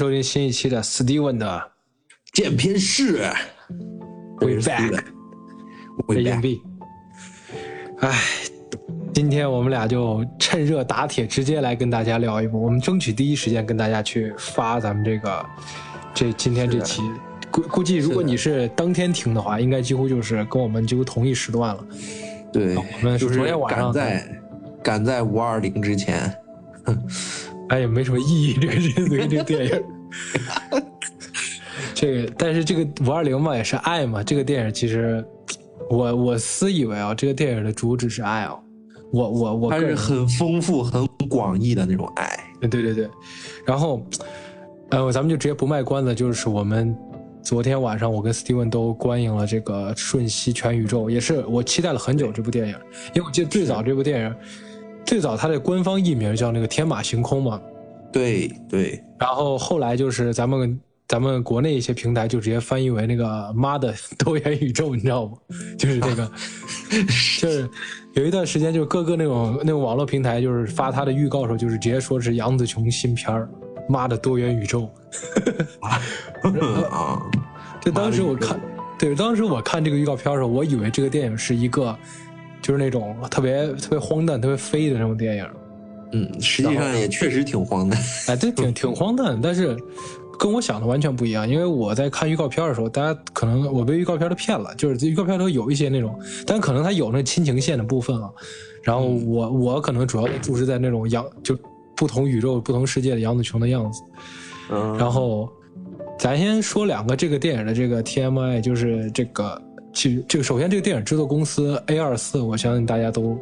收听新一期的 Steven 的剪片室 We 我是 Back。哎，今天我们俩就趁热打铁，直接来跟大家聊一部，我们争取第一时间跟大家去发咱们这个这今天这期。估估计如果你是当天听的话，应该几乎就是跟我们几乎同一时段了。对，我们就是昨天晚上赶在赶在五二零之前，哎，也没什么意义，这个这个这个电影。这个，但是这个五二零嘛，也是爱嘛。这个电影其实，我我私以为啊，这个电影的主旨是爱啊。我我我它是很丰富、很广义的那种爱。对对对，然后，呃，咱们就直接不卖关子，就是我们昨天晚上我跟 Steven 都观影了这个《瞬息全宇宙》，也是我期待了很久这部电影，因为我记得最早这部电影，最早它的官方译名叫那个《天马行空》嘛，对对，然后后来就是咱们咱们国内一些平台就直接翻译为那个“妈的 多元宇宙”，你知道吗？就是这个，就是有一段时间，就是各个那种那种网络平台，就是发它的预告的时候，就是直接说是杨紫琼新片儿“妈的多元宇宙。啊，”。就当时我看，对，当时我看这个预告片的时候，我以为这个电影是一个，就是那种特别特别荒诞、特别飞的那种电影。嗯，实际上也确实挺荒诞。哎，对，挺挺荒诞，但是跟我想的完全不一样。因为我在看预告片的时候，大家可能我被预告片都骗了，就是预告片都有一些那种，但可能它有那亲情线的部分啊。然后我我可能主要注视在那种杨就不同宇宙、不同世界的杨紫琼的样子。嗯，然后咱先说两个这个电影的这个 TMI，就是这个其实这个首先这个电影制作公司 A 二四，我相信大家都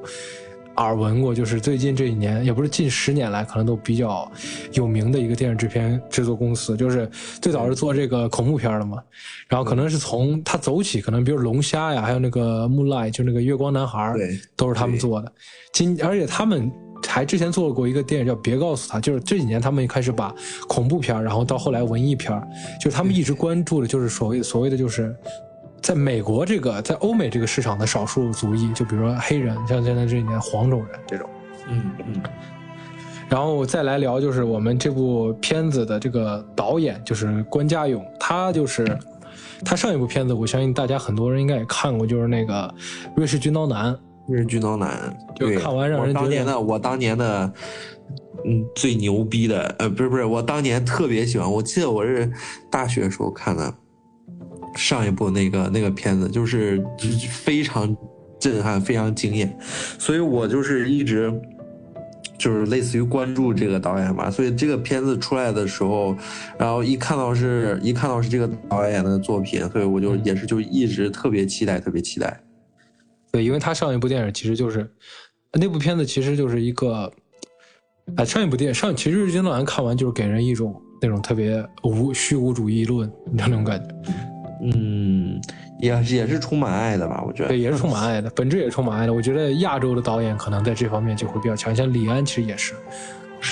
耳闻过，就是最近这一年，也不是近十年来，可能都比较有名的一个电影制片制作公司，就是最早是做这个恐怖片的嘛，然后可能是从它走起，可能比如龙虾呀，还有那个 Moonlight，就那个月光男孩，对，都是他们做的。今而且他们还之前做过一个电影叫《别告诉他》，就是这几年他们开始把恐怖片，然后到后来文艺片，就是他们一直关注的就是所谓所谓的就是。在美国这个，在欧美这个市场的少数族裔，就比如说黑人，像现在这几年黄种人这种，嗯嗯，然后再来聊，就是我们这部片子的这个导演，就是关家勇，他就是他上一部片子，我相信大家很多人应该也看过，就是那个《瑞士军刀男》。瑞士军刀男，就看完让人我觉得当年的我当年的，嗯，最牛逼的，呃，不是不是，我当年特别喜欢，我记得我是大学时候看的上一部那个那个片子，就是非常震撼，非常惊艳，所以我就是一直。就是类似于关注这个导演吧，所以这个片子出来的时候，然后一看到是一看到是这个导演的作品，所以我就也是就一直特别期待，特别期待。对，因为他上一部电影其实就是那部片子，其实就是一个，哎，上一部电影上其实《日军刀男》看完就是给人一种那种特别无虚无主义论那种感觉，嗯，也也是充满爱的吧？我觉得对，也是充满爱的，本质也是充满爱的。我觉得亚洲的导演可能在这方面就会比较强，像李安其实也是。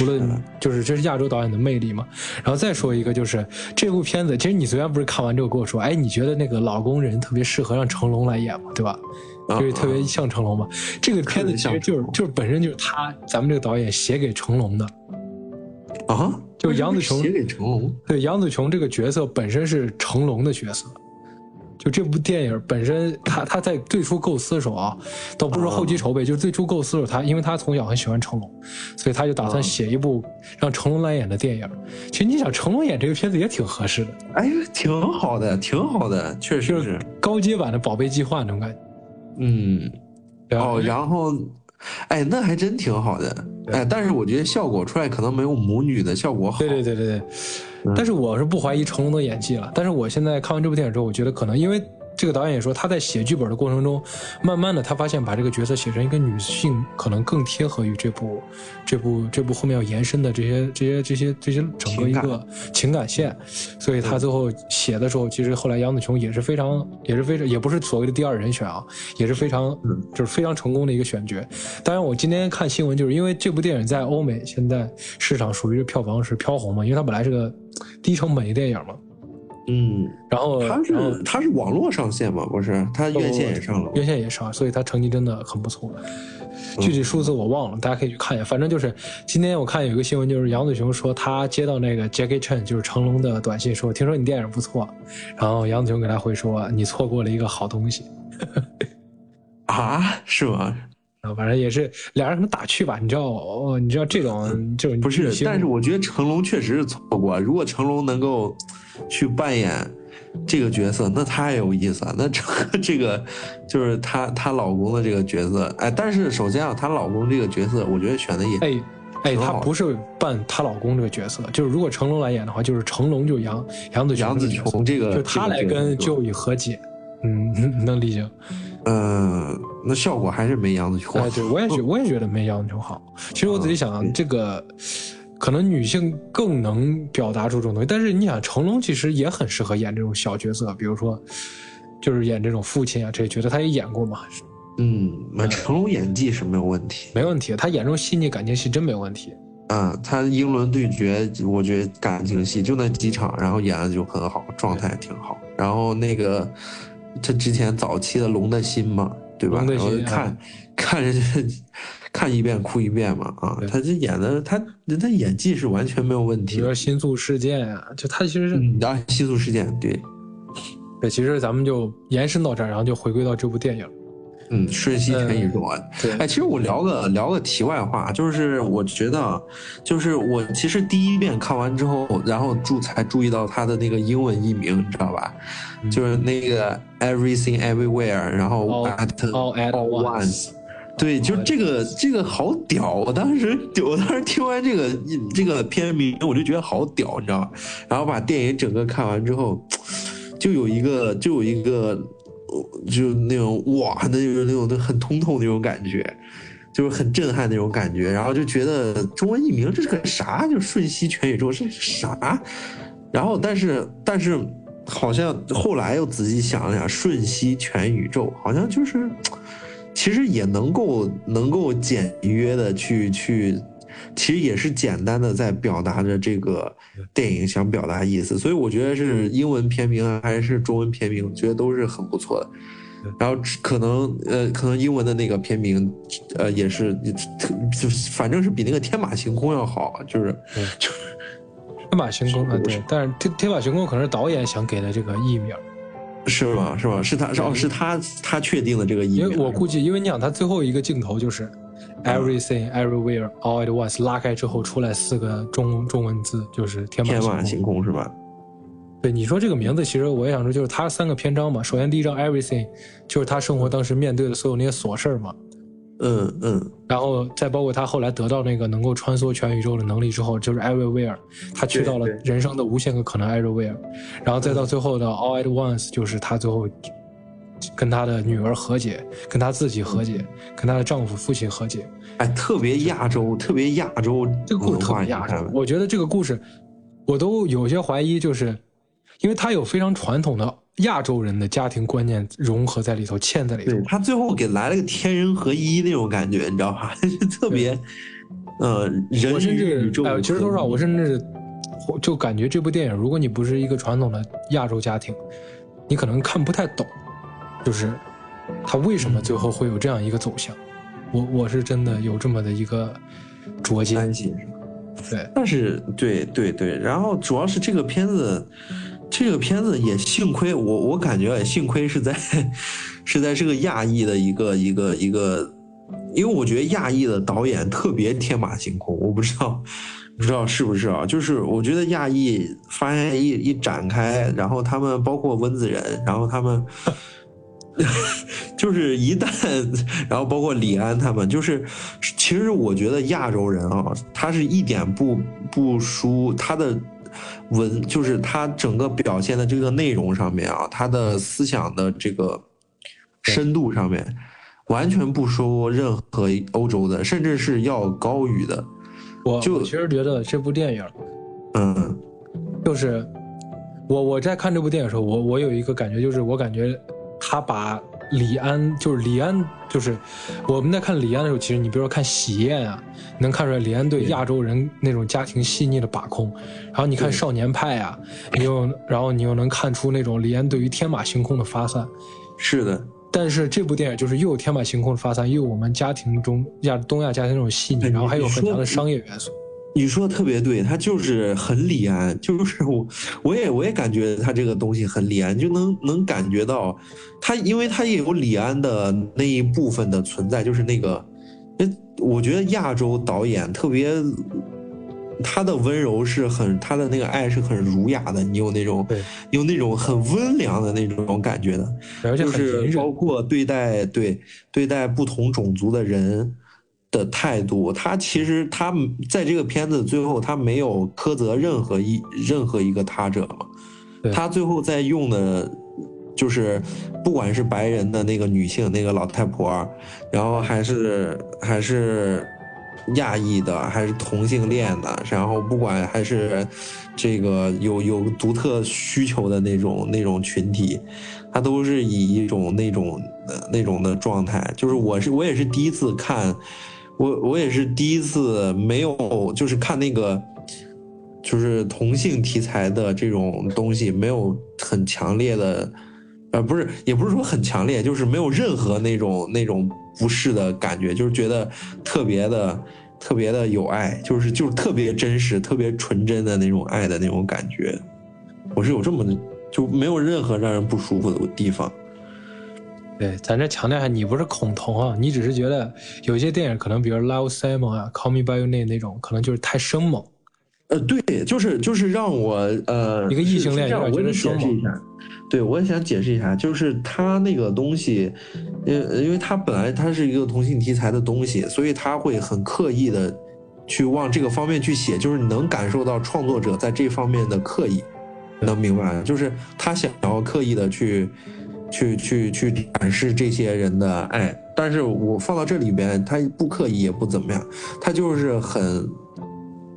无论就是这是亚洲导演的魅力嘛，然后再说一个就是这部片子，其实你昨天不是看完之后跟我说，哎，你觉得那个老工人特别适合让成龙来演嘛，对吧？啊就是特别像成龙嘛。这个片子其实就是就是本身就是他咱们这个导演写给成龙的，啊，就杨紫琼写给成龙，对杨紫琼这个角色本身是成龙的角色。就这部电影本身，他他在最初构思的时候啊，倒不是说后期筹备，就是最初构思的时候，他因为他从小很喜欢成龙，所以他就打算写一部让成龙来演的电影。其实你想，成龙演这个片子也挺合适的，哎，挺好的，挺好的，确实就是高阶版的《宝贝计划》那种感觉。嗯，对吧哦，然后，哎，那还真挺好的，哎，但是我觉得效果出来可能没有母女的效果好。对对对对对，但是我是不怀疑成龙的演技了。但是我现在看完这部电影之后，我觉得可能因为这个导演也说，他在写剧本的过程中，慢慢的他发现把这个角色写成一个女性，可能更贴合于这部这部这部后面要延伸的这些这些这些这些整个一个情感线，所以他最后写的时候，其实后来杨紫琼也是非常也是非常也不是所谓的第二人选啊，也是非常就是非常成功的一个选角。当然，我今天看新闻，就是因为这部电影在欧美现在市场属于票房是飘红嘛，因为它本来是个低成本的电影嘛。嗯，然后他是他是网络上线嘛，不是？他院线也上了，院线也上，所以他成绩真的很不错。具体数字我忘了，大家可以去看一下。反正就是今天我看有一个新闻，就是杨子雄说他接到那个 Jackie Chan，就是成龙的短信，说听说你电影不错，然后杨子雄给他回说你错过了一个好东西。啊？是吗？反正也是俩人可能打趣吧，你知道哦？你知道这种这种不是？但是我觉得成龙确实是错过。如果成龙能够去扮演这个角色，那太有意思了。那这个这个就是她她老公的这个角色，哎，但是首先啊，她老公这个角色，我觉得选的也哎哎，她不是扮她老公这个角色，就是如果成龙来演的话，就是成龙就杨杨紫杨紫琼这个，就他来跟 Joey 和解，嗯，能理解。嗯，那效果还是没杨紫琼好。对，我也觉 我也觉得没杨紫琼好。其实我仔细想，这个可能女性更能表达出这种东西。但是你想，成龙其实也很适合演这种小角色，比如说就是演这种父亲啊这些角色，他也演过嘛。嗯，那成龙演技是没有问题，没问题。他演这种细腻感情戏真没有问题。嗯，他英伦对决，我觉得感情戏就那几场，然后演的就很好，状态挺好。然后那个。他之前早期的《龙的心》嘛，对吧？然后看，看着看一遍哭一遍嘛，啊，他这演的他他演技是完全没有问题。比如说《新宿事件》啊，就他其实是啊，《新宿事件》对，对，其实咱们就延伸到这儿，然后就回归到这部电影。嗯，瞬息全宇宙啊！对，哎，其实我聊个聊个题外话，就是我觉得，就是我其实第一遍看完之后，然后注才注意到他的那个英文译名，你知道吧？就是那个 Everything Everywhere，然后 At All at Once。对，就这个这个好屌！我当时我当时听完这个这个片名，我就觉得好屌，你知道吗？然后把电影整个看完之后，就有一个就有一个。就那种哇，那就是那种很通透那种感觉，就是很震撼那种感觉。然后就觉得中文译名这是个啥？就瞬息全宇宙是啥？然后但是但是好像后来又仔细想了想，瞬息全宇宙好像就是其实也能够能够简约的去去。其实也是简单的在表达着这个电影想表达意思，所以我觉得是英文片名还是中文片名，我觉得都是很不错的。然后可能呃，可能英文的那个片名，呃，也是特就反正是比那个天马行空要好，就是 就是天马行空啊，对。但是天天马行空可能是导演想给的这个译名，是吗？是吗？是他哦，是他他确定的这个意义。因为我估计，因为你想，他最后一个镜头就是。Everything, everywhere, all at once，拉开之后出来四个中中文字，就是天马行空，是吧？对，你说这个名字，其实我也想说，就是他三个篇章嘛。首先第一章 Everything，就是他生活当时面对的所有那些琐事儿嘛。嗯嗯。然后再包括他后来得到那个能够穿梭全宇宙的能力之后，就是 Everywhere，他去到了人生的无限个可能 Everywhere。然后再到最后的 All at once，就是他最后。跟他的女儿和解，跟他自己和解，跟他的丈夫父亲和解。哎，特别亚洲，特别亚洲，这个故事特别亚洲。我觉得这个故事，我都有些怀疑，就是因为他有非常传统的亚洲人的家庭观念融合在里头，嵌在里头。他最后给来了个天人合一那种感觉，你知道吧？特别，呃，人与宇宙。哎，其实说实话，我甚至就感觉这部电影，如果你不是一个传统的亚洲家庭，你可能看不太懂。就是他为什么最后会有这样一个走向？我我是真的有这么的一个拙见，对，但是对对对，然后主要是这个片子，这个片子也幸亏我我感觉也幸亏是在 是在这个亚裔的一个一个一个，因为我觉得亚裔的导演特别天马行空，我不知道不知道是不是啊？就是我觉得亚裔发现一一展开，然后他们包括温子仁，然后他们。就是一旦，然后包括李安他们，就是其实我觉得亚洲人啊，他是一点不不输他的文，就是他整个表现的这个内容上面啊，他的思想的这个深度上面，完全不输任何欧洲的，甚至是要高于的。就我我其实觉得这部电影嗯就是我我在看这部电影的时候，我我有一个感觉，就是我感觉他把李安就是李安就是我们在看李安的时候，其实你比如说看《喜宴》啊，能看出来李安对对亚洲人那种家庭细腻的把控。然后你看《少年派》啊，你又然后你又能看出那种李安对于天马行空的发散。是的，但是这部电影就是又有天马行空的发散，又有我们家庭中亚东亚家庭那种细腻，然后还有很强的商业元素。你说的特别对，他就是很李安，就是我，我也我也感觉他这个东西很李安，就能能感觉到他，因为他也有李安的那一部分的存在，就是那个，呃我觉得亚洲导演特别，他的温柔是很，他的那个爱是很儒雅的，你有那种对，有那种很温良的那种感觉的，而且就是。包括对待对对待不同种族的人的态度，他其实他在这个片子最后他没有苛责任何一任何一个他者嘛，他最后在用的。就是，不管是白人的那个女性那个老太婆，然后还是还是亚裔的，还是同性恋的，然后不管还是这个有有独特需求的那种那种群体，他都是以一种那种呃那种的状态。就是我是我也是第一次看，我我也是第一次没有就是看那个。就是同性题材的这种东西，没有很强烈的，呃，不是，也不是说很强烈，就是没有任何那种那种不适的感觉，就是觉得特别的特别的有爱，就是就是特别真实、特别纯真的那种爱的那种感觉。我是有这么就没有任何让人不舒服的地方。对，咱这强调一下，你不是恐同啊，你只是觉得有些电影可能，比如《Love Simon》啊，《Call Me by Your Name》那种，可能就是太生猛。呃，对，就是就是让我呃一个异性恋是是这样有点觉得我也解生猛释一下，对我也想解释一下，就是他那个东西，呃，因为他本来他是一个同性题材的东西，所以他会很刻意的去往这个方面去写，就是你能感受到创作者在这方面的刻意，能明白？就是他想要刻意的去。去去去展示这些人的爱，但是我放到这里边，他不刻意也不怎么样，他就是很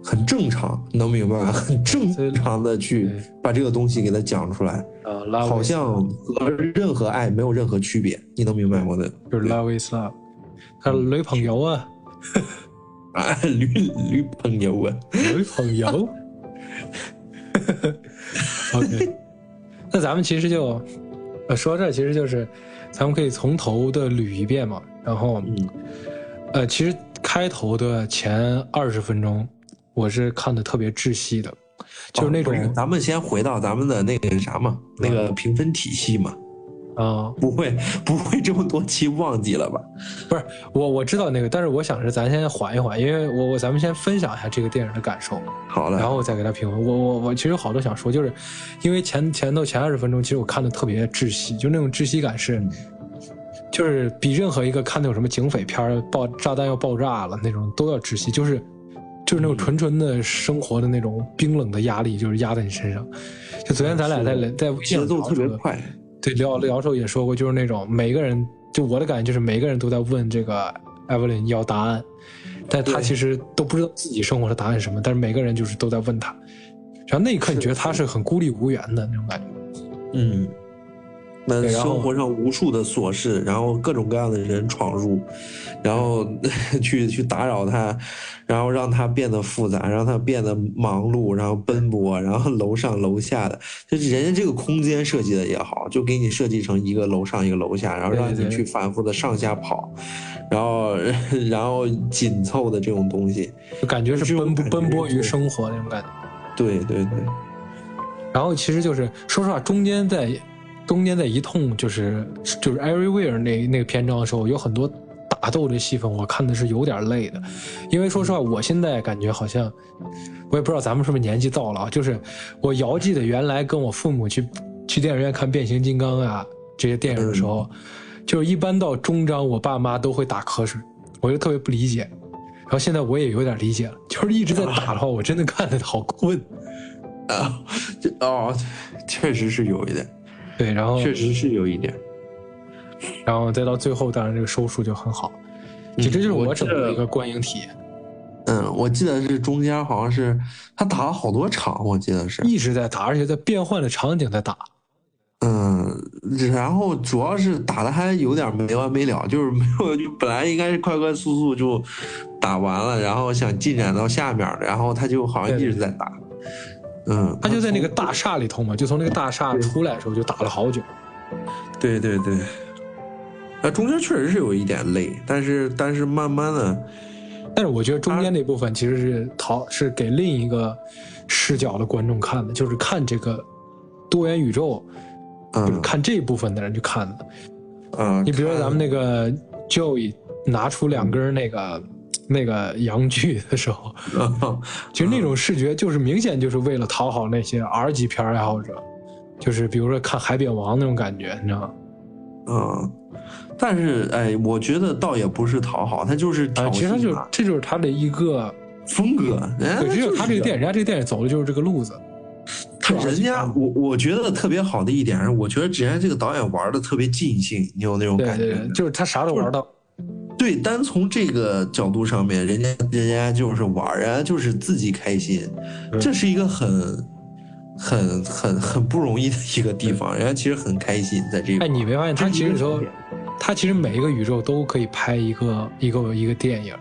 很正常，能明白吗？很正常的去把这个东西给他讲出来，好像和任何爱没有任何区别，你能明白我的？就是 Love is Love，他女朋友啊，啊，女女朋友啊，女朋友。OK，那咱们其实就，呃，说到这儿其实就是，咱们可以从头的捋一遍嘛。然后，嗯呃，其实开头的前二十分钟，我是看的特别窒息的，就是那种咱们先回到咱们的那个啥嘛，那个评分体系嘛，啊、不会不会这么多期忘记了吧？不是我我知道那个，但是我想着咱先缓一缓，因为我我咱们先分享一下这个电影的感受。好了，然后我再给他评分。我我我其实有好多想说，就是因为前前头前二十分钟，其实我看的特别窒息，就那种窒息感是，就是比任何一个看那种什么警匪片儿爆炸弹要爆炸了那种都要窒息，就是就是那种纯纯的生活的那种冰冷的压力，就是压在你身上。就昨天咱俩在在微信上特别快，对聊聊的时候也说过，就是那种每个人，就我的感觉就是每个人都在问这个艾弗琳要答案，但他其实都不知道自己生活的答案是什么，但是每个人就是都在问他，然后那一刻你觉得他是很孤立无援的那种感觉。嗯，那生活上无数的琐事，然后各种各样的人闯入，然后 去去打扰他，然后让它变得复杂，让它变得忙碌，然后奔波，然后楼上楼下的，就是人家这个空间设计的也好，就给你设计成一个楼上一个楼下，然后让你去反复的上下跑，然后 然后紧凑的这种东西，就感觉是奔波奔波于生活那种感觉。对对对，然后其实就是说实话，中间在中间在一通就是就是 Everywhere 那那个篇章的时候，有很多打斗的戏份，我看的是有点累的，因为说实话，我现在感觉好像我也不知道咱们是不是年纪到了啊，就是我遥记得原来跟我父母去去电影院看变形金刚啊这些电影的时候，就是一般到中章，我爸妈都会打瞌睡，我就特别不理解。然后现在我也有点理解了，就是一直在打的话，我真的看的好困。啊，这哦，确实是有一点，对，然后确实是有一点。然后再到最后，当然这个收束就很好。其实这就是嗯我整个一个观影体验，嗯，我记得是中间好像是他打了好多场，我记得是。一直在打，而且在变换的场景在打。嗯，然后主要是打的还有点没完没了，就是没有，就本来应该是快快速速就打完了，然后想进展到下面，然后他就好像一直在打。嗯，他就在那个大厦里头嘛，就从那个大厦出来的时候就打了好久。对对对，那中间确实是有一点累，但是但是慢慢的，但是我觉得中间那部分其实是讨是给另一个视角的观众看的，就是看这个多元宇宙，就是嗯看这一部分的人去看的。嗯，你比如说咱们那个 Joey 拿出两根那个那个阳具的时候，其实那种视觉就是明显就是为了讨好那些 R 级片爱好者，就是比如说看《海扁王》那种感觉，你知道吗？嗯，但是哎，我觉得倒也不是讨好，他就是挑啊，其实他就是这就是他的一个，风格，人家对，只有他这个电影，人家这个电影走的就是这个路子。他人家我我觉得特别好的一点是，我觉得人家这个导演玩的特别尽兴，你有那种感觉对对对，就是他啥都玩到。对，单从这个角度上面，人家人家就是玩儿，人家就是自己开心，这是一个很很很很不容易的一个地方，人家其实很开心在这个哎，你没发现他其实里他其实每一个宇宙都可以拍一个一个一个电影。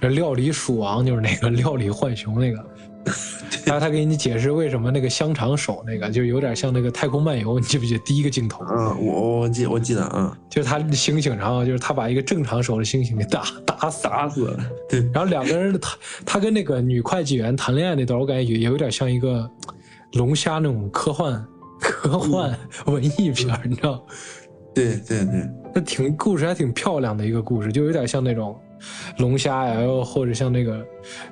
这料理鼠王就是那个料理浣熊那个，然后他给你解释为什么那个香肠手那个就有点像那个太空漫游，你记不记得？第一个镜头？嗯，我我记我记得，啊，就是他猩猩，然后就是他把一个正常手的猩猩给打打死，打死了，对，然后两个人他他跟那个女会计员谈恋爱那段，我感觉也有点像一个龙虾那种科幻科幻文艺片儿，你知道？对对对，那挺故事还挺漂亮的一个故事，就有点像那种龙虾呀，又或者像那个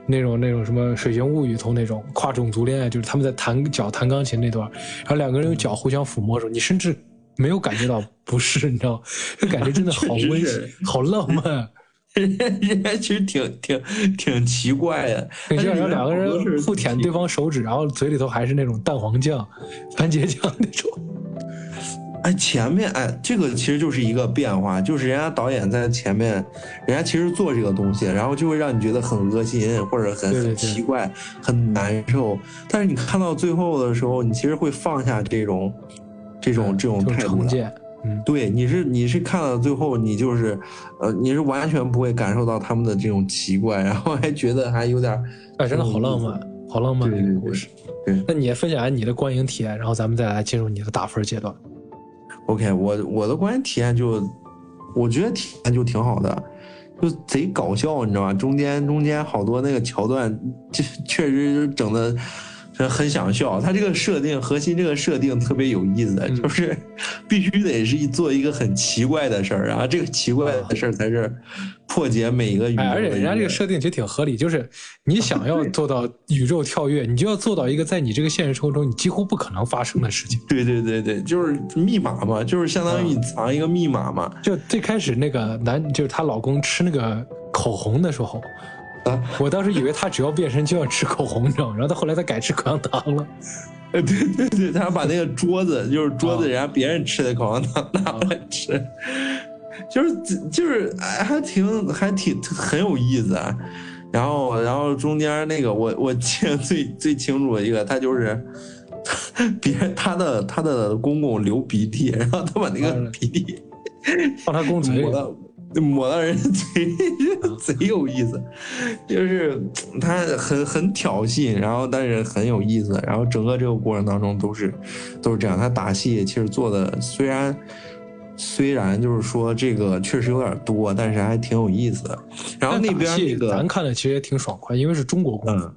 那种那种什么《水形物语》头那种跨种族恋爱，就是他们在弹脚弹钢琴那段，然后两个人用脚互相抚摸的时候，你甚至没有感觉到不适，你知道吗，就感觉真的好温馨，好浪漫。人家人家其实挺挺挺奇怪的，你知道，然后两个人互舔对方手指，然后嘴里头还是那种蛋黄酱、番茄酱那种。哎，前面哎，这个其实就是一个变化，就是人家导演在前面，人家其实做这个东西，然后就会让你觉得很恶心，或者很很奇怪、很难受。但是你看到最后的时候，你其实会放下这种这种这种态度的。嗯，对，你是你是看到最后，你就是呃，你是完全不会感受到他们的这种奇怪，然后还觉得还有点儿哎，真的好浪漫，好浪漫的一个故事。对。那你也分享下你的观影体验，然后咱们再来进入你的打分阶段。OK，我我的观影体验就，我觉得体验就挺好的，就贼搞笑，你知道吧？中间中间好多那个桥段，就确实整的很想笑。他这个设定核心这个设定特别有意思，嗯就是必须得是一做一个很奇怪的事儿，然后这个奇怪的事儿才是破解每一个宇宙哎，而且人家这个设定其实挺合理，就是你想要 做到宇宙跳跃，你就要做到一个在你这个现实生活中你几乎不可能发生的事情。对对对对，就是密码嘛，就是相当于你藏一个密码嘛。就最开始那个男，就是她老公吃那个口红的时候，啊我当时以为他只要变身就要吃口红，你知道吗？然后他后来他改吃口香糖了。呃，对对对，他把那个桌子，就是桌子，啊人家别人吃的口香糖拿过来吃，就是就是哎，还挺还挺很有意思啊。然后然后中间那个我我记得最最清楚的一个，他就是别人他的他的公公流鼻涕，然后他把那个嗯鼻涕放他公嘴里抹，到抹到人嘴里，贼有意思。就是他很很挑衅，然后但是很有意思，然后整个这个过程当中都是都是这样。他打戏其实做的虽然虽然就是说这个确实有点多，但是还挺有意思的。然后那边那个咱看的其实也挺爽快，因为是中国功夫。嗯，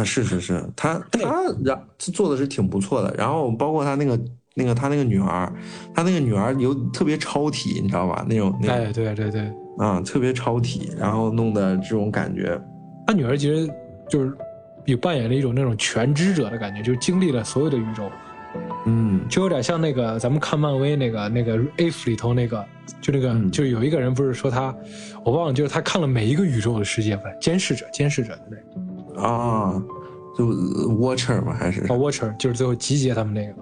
啊，是是是，他他然做的是挺不错的，然后包括他那个那个他那个女儿，他那个女儿有特别超体，你知道吧？那种哎，对对对，啊，特别超体，然后弄的这种感觉，他女儿其实就是有扮演了一种那种全知者的感觉，就是经历了所有的宇宙，嗯就有点像那个咱们看漫威那个那个 If 里头那个，就那个、嗯就有一个人不是说他，我忘了，就是他看了每一个宇宙的世界吧，监视者，监视者对不对？啊，就 Watcher 吗？还是哦，Watcher 就是最后集结他们那个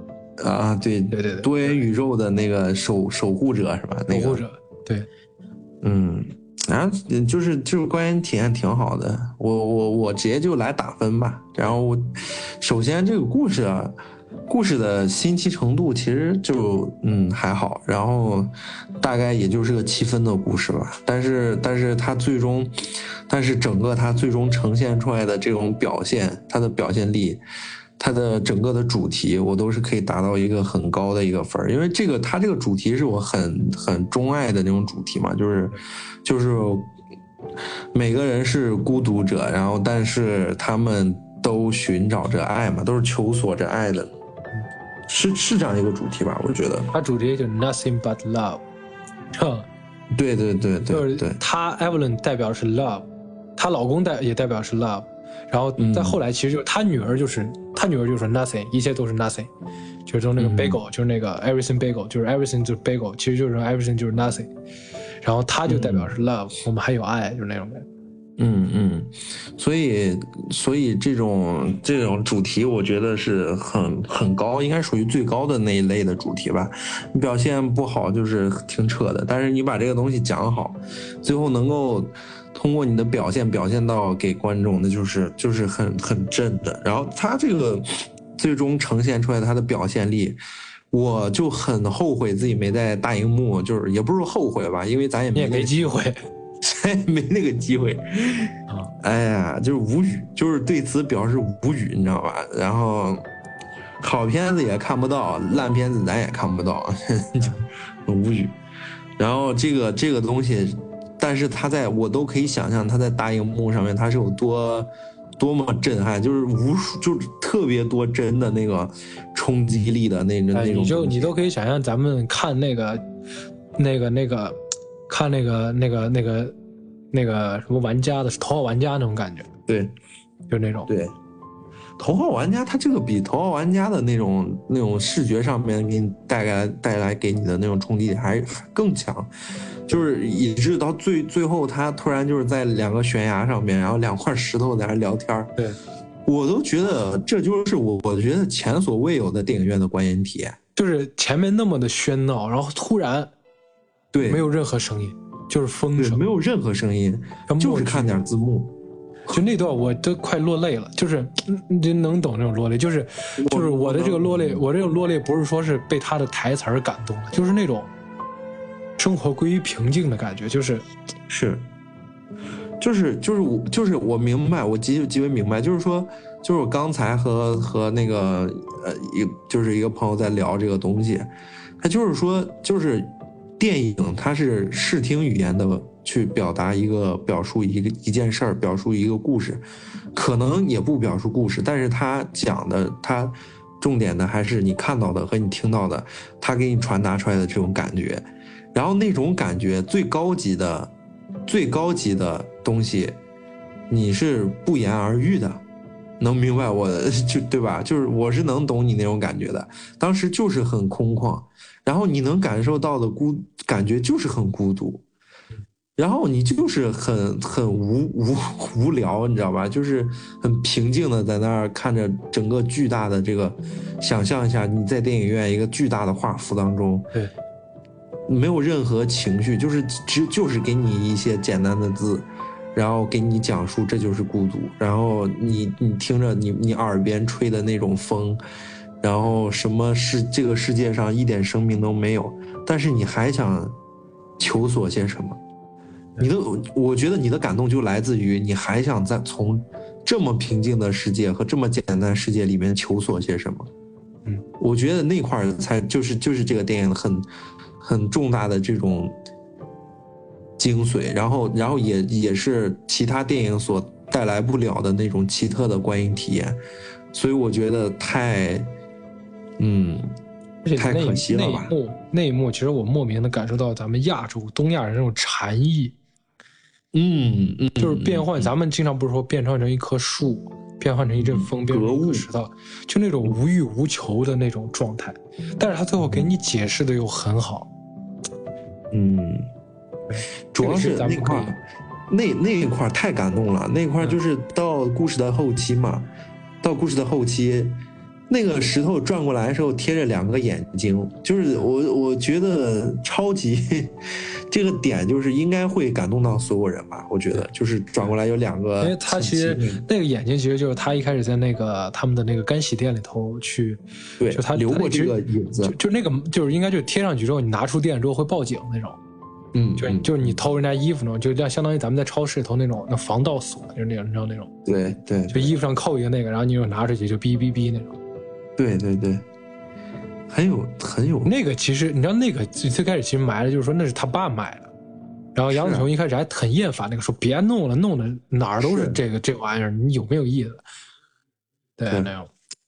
啊？对对对对，多元宇宙的那个守守护者是吧？那守护者，对，嗯，然后就是就是观影体验挺好的。我我我直接就来打分吧。然后我首先这个故事啊。故事的新奇程度其实就嗯还好，然后大概也就是个七分的故事吧。但是但是它最终，但是整个它最终呈现出来的这种表现，它的表现力，它的整个的主题，我都是可以达到一个很高的一个分儿。因为这个它这个主题是我很很钟爱的那种主题嘛，就是就是每个人是孤独者，然后但是他们都寻找着爱嘛，都是求索着爱的。是是这样一个主题吧？我觉得它主题就 nothing but love，对对对对对，她 Evelyn 代表是 love，她老公代也代表是 love，然后再后来其实就是她女儿就是她女儿就是 nothing，一切都是 nothing，就是从那个 bagel 就是那个 everything bagel 就是 everything 就是 bagel，其实就是 everything 就是 nothing，然后他就代表是 love，我们还有爱，就是那种感觉。嗯嗯，所以所以这种这种主题，我觉得是很很高，应该属于最高的那一类的主题吧。你表现不好就是挺扯的，但是你把这个东西讲好，最后能够通过你的表现表现到给观众，的就是就是很很震的。然后他这个最终呈现出来他的表现力，我就很后悔自己没在大荧幕，就是也不是后悔吧，因为咱也没没机会。没那个机会，哎呀，就是无语，就是对此表示无语，你知道吧？然后好片子也看不到，烂片子咱也看不到，就 无语。然后这个这个东西，但是他在我都可以想象他在大荧幕上面他是有多多么震撼，就是无数就是特别多帧的那个冲击力的那那种。你就你都可以想象咱们看那个那个那个。看那个那个那个那个什么玩家的头号玩家那种感觉，对，就那种对，头号玩家他这个比头号玩家的那种那种视觉上面给你带来带来给你的那种冲击力还更强，就是以致到最最后他突然就是在两个悬崖上面，然后两块石头在那聊天对。我都觉得这就是我我觉得前所未有的电影院的观影体验，就是前面那么的喧闹，然后突然。对，没有任何声音，就是风声，没有任何声音，就是看点字幕。就那段我都快落泪了，就是你能懂那种落泪，就是就是我的这个落泪，我这个落泪不是说是被他的台词儿感动了，就是那种生活归于平静的感觉，就是是，就是就是我就是我明白，我极极为明白，就是说，就是我刚才和和那个呃一就是一个朋友在聊这个东西，他就是说就是。电影它是视听语言的去表达一个表述一个一件事儿，表述一个故事，可能也不表述故事，但是他讲的他重点的还是你看到的和你听到的，他给你传达出来的这种感觉，然后那种感觉最高级的最高级的东西，你是不言而喻的，能明白我就对吧？就是我是能懂你那种感觉的，当时就是很空旷。然后你能感受到的孤感觉就是很孤独，然后你就是很很无无无聊，你知道吧？就是很平静的在那儿看着整个巨大的这个，想象一下你在电影院一个巨大的画幅当中，对，没有任何情绪，就是只就是给你一些简单的字，然后给你讲述这就是孤独，然后你你听着你你耳边吹的那种风。然后什么是这个世界上一点生命都没有，但是你还想求索些什么？你的，我觉得你的感动就来自于你还想在从这么平静的世界和这么简单的世界里面求索些什么？嗯，我觉得那块才就是就是这个电影很很重大的这种精髓，然后然后也也是其他电影所带来不了的那种奇特的观影体验，所以我觉得太。嗯，太可惜了吧？那一幕，那一幕，其实我莫名的感受到咱们亚洲东亚人那种禅意。嗯嗯，就是变换，咱们经常不是说变换成一棵树，变换成一阵风，变成一个石头，就那种无欲无求的那种状态。但是他最后给你解释的又很好。嗯，主要是那块，那那一块太感动了。那块就是到故事的后期嘛。到故事的后期，那个石头转过来的时候贴着两个眼睛，就是我我觉得超级 这个点就是应该会感动到所有人吧。我觉得就是转过来有两个，因为他其实那个眼睛其实就是他一开始在那个他们的那个干洗店里头去，对，就他留过这个影子就，就那个就是应该就贴上去之后，你拿出店之后会报警那种。嗯，就嗯就是你偷人家衣服那种，就像相当于咱们在超市里头那种那防盗锁，就是那种你知道那种，对对就衣服上扣一个那个，然后你又拿出去就哔哔哔那种。对对对，很有很有。那个其实你知道那个最最开始其实埋的就是说那是他爸买的，然后杨子琼一开始还很厌烦那个说别弄了，弄的哪儿都是是。这个这玩意儿，你有没有意思？对对。那样，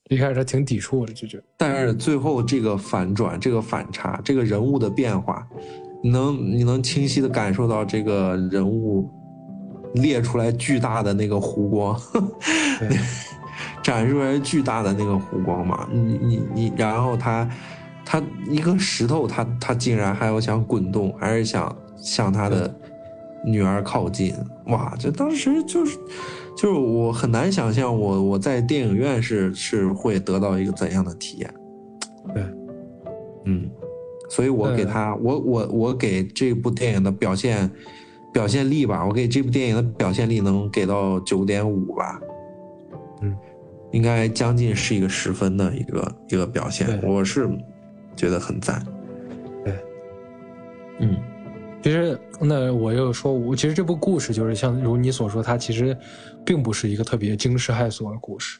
一开始他挺抵触的，就觉得但是最后这个反转、这个反差、这个人物的变化，你能你能清晰的感受到这个人物列出来巨大的那个弧光，对展示出来巨大的那个湖光嘛。你你你，然后他他一个石头，他他竟然还要想滚动，还是想向他的女儿靠近，哇！这当时就是。就是我很难想象我我在电影院是是会得到一个怎样的体验。对，嗯，所以我给他，我我我给这部电影的表现表现力吧，我给这部电影的表现力能给到九点五吧。嗯，应该将近是一个十分的一个一个表现，我是觉得很赞。对，嗯，其实那我又说，我其实这部故事就是像如你所说，它其实并不是一个特别惊世骇俗的故事。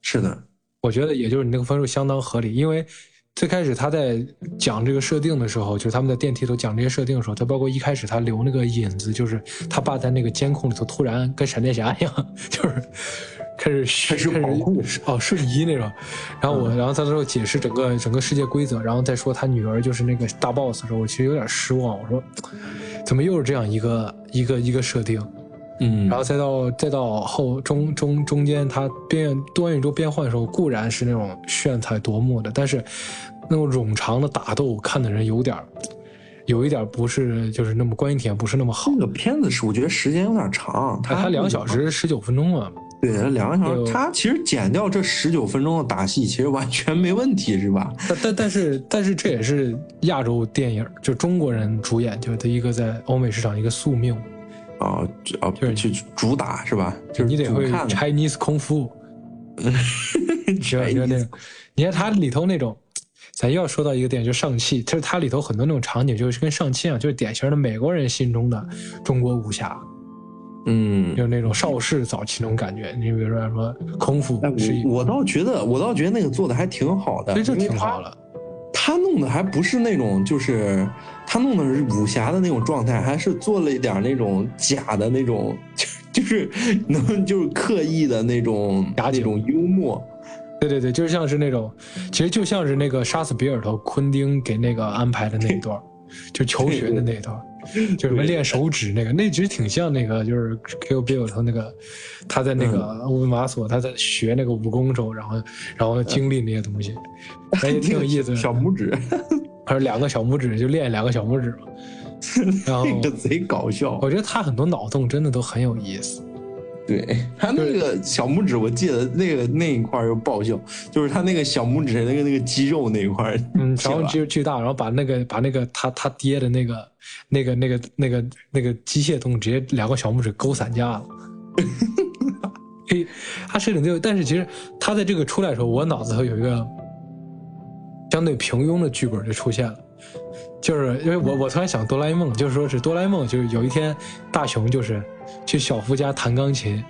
是的，我觉得也就是你那个分数相当合理，因为最开始他在讲这个设定的时候，就是他们在电梯头讲这些设定的时候，他包括一开始他留那个引子，就是他爸在那个监控里头突然跟闪电侠一样，就是开始开始哦瞬移那种，然后我然后他之后解释整个整个世界规则，然后再说他女儿就是那个大 boss 的时候，我其实有点失望，我说怎么又是这样一个一个一个设定？嗯，然后再到再到后中中中间，它变多元宇宙变换的时候，固然是那种炫彩夺目的，但是那种冗长的打斗，看的人有点有一点不是就是那么观影体验不是那么好。那。个片子是我觉得时间有点长，它它两小时十九分钟啊，对，两个小时，他其实剪掉这十九分钟的打戏，其实完全没问题，是吧？但但但是但是这也是亚洲电影，就中国人主演就的一个在欧美市场一个宿命，啊，这啊，就是去主打是吧？就是你得会看 Chinese 功夫。是吧？就 那种，你看它里头那种，咱又要说到一个点，就上汽，就是它里头很多那种场景，就是跟上汽一样，就是典型的美国人心中的中国武侠，嗯，就是那种邵氏早期那种感觉。你比如说什么功夫哎，是，我我倒觉得，我倒觉得那个做的还挺好的，这挺好的。他弄的还不是那种，就是他弄的是武侠的那种状态，还是做了一点那种假的那种，就就是能就是刻意的那种假景那种幽默。对对对，就像是那种，其实就像是那个杀死比尔头，昆汀给那个安排的那一段，就求学的那一段，就什么练手指那个，那其实挺像那个，就是 Kill Bill 头那个，他在那个乌马索，他在学那个武功时候，然后然后经历那些东西，哎，也挺有意思的。小拇指，还有两个小拇指就练两个小拇指嘛，然后那个贼搞笑。我觉得他很多脑洞真的都很有意思。对 他那个小拇指，我记得那个那一块儿又爆笑，就是他那个小拇指那个那个肌肉那一块儿，嗯，然后巨巨大，然后把那个把那个他他爹的那个那个那个那个那个机械动直接两个小拇指勾散架了。嘿，他设定就，但是其实他在这个出来的时候，我脑子头有一个相对平庸的剧本就出现了，就是因为我我突然想哆啦 A 梦，就是说是哆啦 A 梦，就是有一天大雄就是去小夫家弹钢琴，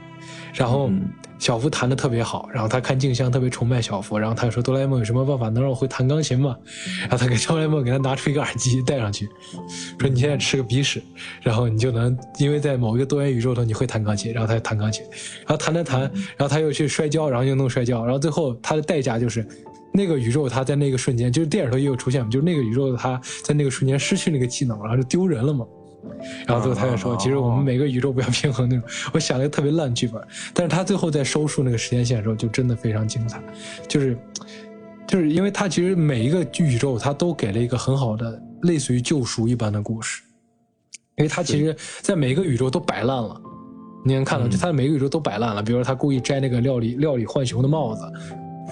然后嗯小夫弹的特别好，然后他看静香特别崇拜小夫，然后他就说哆啦 A 梦有什么办法能让我会弹钢琴吗？然后他给哆啦 A 梦给他拿出一个耳机戴上去，说你现在吃个鼻屎，然后你就能因为在某一个多元宇宙中你会弹钢琴，然后他就弹钢琴，然后弹着弹，然后他又去摔跤，然后又弄摔跤，然后最后他的代价就是。那个宇宙，他在那个瞬间，就是电影头也有出现嘛，就是那个宇宙，他在那个瞬间失去那个技能，然后就丢人了嘛。然后最后他就说，哦其实我们每个宇宙不要平衡那种。我想了一个特别烂剧本，但是他最后在收束那个时间线的时候，就真的非常精彩。就是，就是因为他其实每一个宇宙，他都给了一个很好的类似于救赎一般的故事，因为他其实在每一个宇宙都摆烂了，你能看到，就他的每个宇宙都摆烂了。比如说他故意摘那个料理料理浣熊的帽子，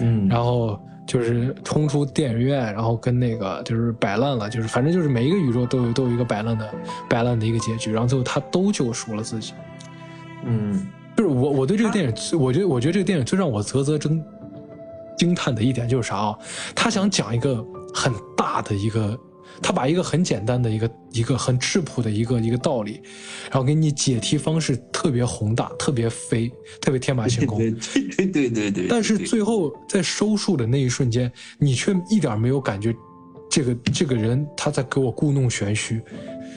嗯，然后就是冲出电影院，然后跟那个就是摆烂了，就是反正就是每一个宇宙都有都有一个摆烂的摆烂的一个结局，然后最后他都救赎了自己。嗯就是我我对这个电影，我觉得我觉得这个电影最让我啧啧惊惊叹的一点就是啥啊？他想讲一个很大的一个，他把一个很简单的一个一个很质朴的一个一个道理，然后给你解题方式特别宏大、特别飞、特别天马行空。对对对对对。但是最后在收束的那一瞬间，你却一点没有感觉，这个这个人他在给我故弄玄虚，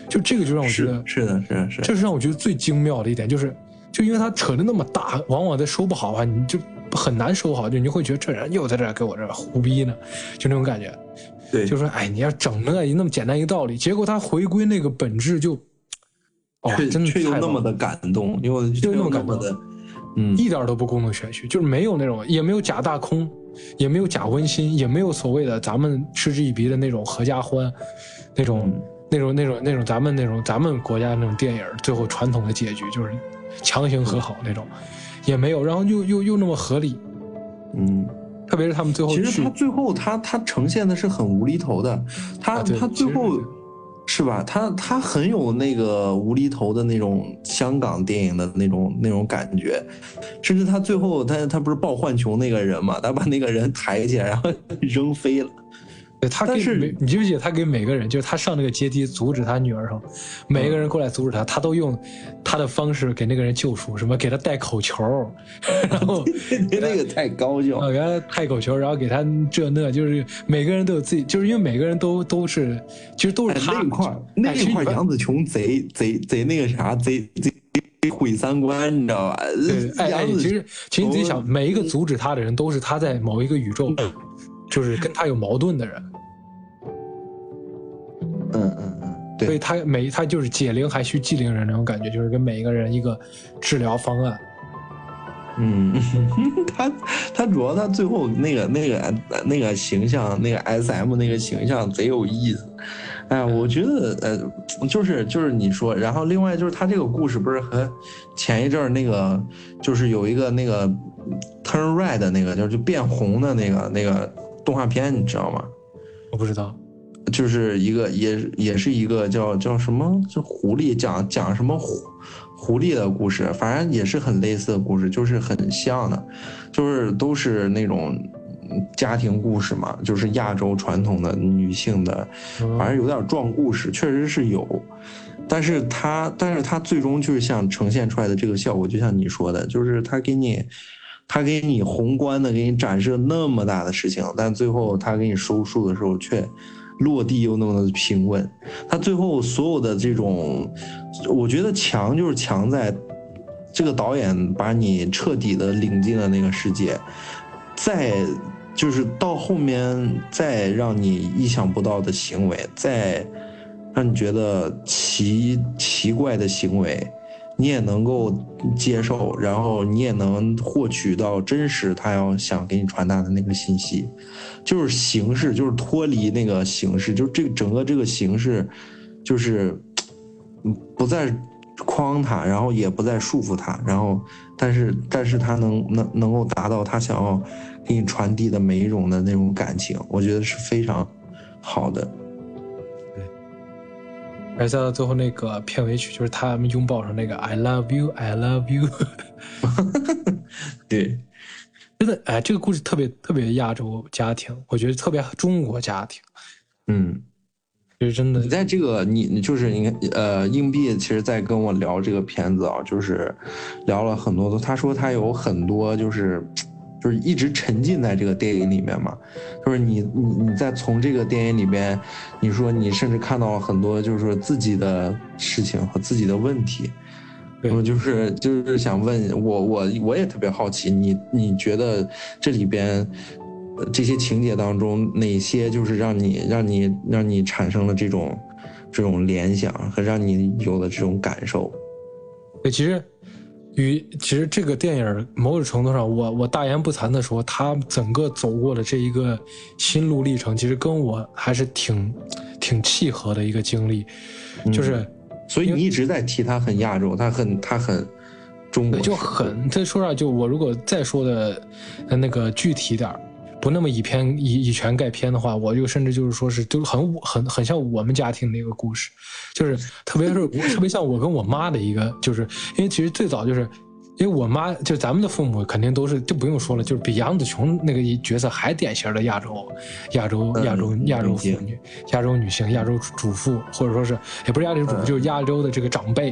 就这个就让我觉得是的，是的，是的，这是让我觉得最精妙的一点，就是就因为他扯的那么大，往往在收不好啊，你就很难收好，就你会觉得这人又在这给我这胡逼呢，就那种感觉。对，就说哎，你要整那个那么简单一个道理，结果他回归那个本质就，哦，真的却又太那么的感动，因为就那么感动。的，嗯，一点都不故弄玄虚，就是没有那种，也没有假大空，也没有假温馨，也没有所谓的咱们嗤之以鼻的那种合家欢，那种、嗯。那种那种那种咱们那种咱们国家那种电影最后传统的结局就是强行和好那种，也没有，然后又又又那么合理，嗯。特别是他们最后其实他最后他他呈现的是很无厘头的，他、啊他最后是吧？他他很有那个无厘头的那种香港电影的那种那种感觉，甚至他最后他他不是抱浣熊那个人嘛，他把那个人抬起来然后扔飞了。对他给但你记不记得他给每个人，就是他上那个阶梯阻止他女儿上，每个人过来阻止他，他都用他的方式给那个人救赎，什么给他戴口球，然后 那个太高效啊，给他戴口球，然后给他这那，就是每个人都有自己，就是因为每个人都都是，其实都是哎他那一块儿那块儿杨紫琼贼贼贼那个啥，贼贼贼毁三观，你知道吧？对，哎哎，杨紫其实其实你自己想，每一个阻止他的人都是他在某一个宇宙，就是跟他有矛盾的人，嗯嗯嗯，对，所以他每他就是解铃还须系铃人那种感觉，就是给每一个人一个治疗方案。嗯，他他主要他最后那个那个那个形象，那个 S M 那个形象贼有意思。哎呀，我觉得呃，就是就是你说，然后另外就是他这个故事不是和前一阵儿那个就是有一个那个 Turn Red 的那个就是就变红的那个那个动画片，你知道吗？我不知道，就是一个也也是一个叫叫什么，就狐狸讲讲什么狐狐狸的故事，反正也是很类似的故事，就是很像的，就是都是那种家庭故事嘛，就是亚洲传统的女性的，反正有点撞故事，确实是有，但是它但是它最终就是像呈现出来的这个效果，就像你说的，就是它给你。他给你宏观的给你展示那么大的事情，但最后他给你收束的时候却落地又那么的平稳。他最后所有的这种，我觉得强就是强在，这个导演把你彻底的领进了那个世界，再就是到后面再让你意想不到的行为，再让你觉得奇奇怪的行为。你也能够接受，然后你也能获取到真实他要想给你传达的那个信息，就是形式，就是脱离那个形式，就是这个整个这个形式，就是不再框他，然后也不再束缚他，然后但是但是他能能能够达到他想要给你传递的每一种的那种感情，我觉得是非常好的。而且到最后那个片尾曲，就是他们拥抱上那个 “I love you, I love you”，对，真的，哎，这个故事特别特别亚洲家庭，我觉得特别中国家庭，嗯。就是真的你在这个你你就是你看呃硬币，其实在跟我聊这个片子啊，就是聊了很多的。他说他有很多就是就是一直沉浸在这个电影里面嘛，就是你你你在从这个电影里边，你说你甚至看到了很多就是说自己的事情和自己的问题。对我就是就是想问我我我也特别好奇，你你觉得这里边呃这些情节当中哪些就是让你让你让你产生了这种这种联想和让你有了这种感受？对，其实与其实这个电影某种程度上，我我大言不惭的说，他整个走过的这一个心路历程，其实跟我还是挺挺契合的一个经历，就是。所以你一直在提他很亚洲，他很他很中国就很，他说实话，就我如果再说的呃那个具体点儿，不那么以偏以以全概偏的话，我就甚至就是说是就很很很像我们家庭的一个故事，就是特别是我特别像我跟我妈的一个，就是因为其实最早就是。因为我妈就咱们的父母肯定都是就不用说了，就是比杨紫琼那个角色还典型的亚洲、亚洲、嗯亚洲、亚洲妇女、亚洲女性、亚洲主妇，或者说是也不是亚洲主妇，就是亚洲的这个长辈，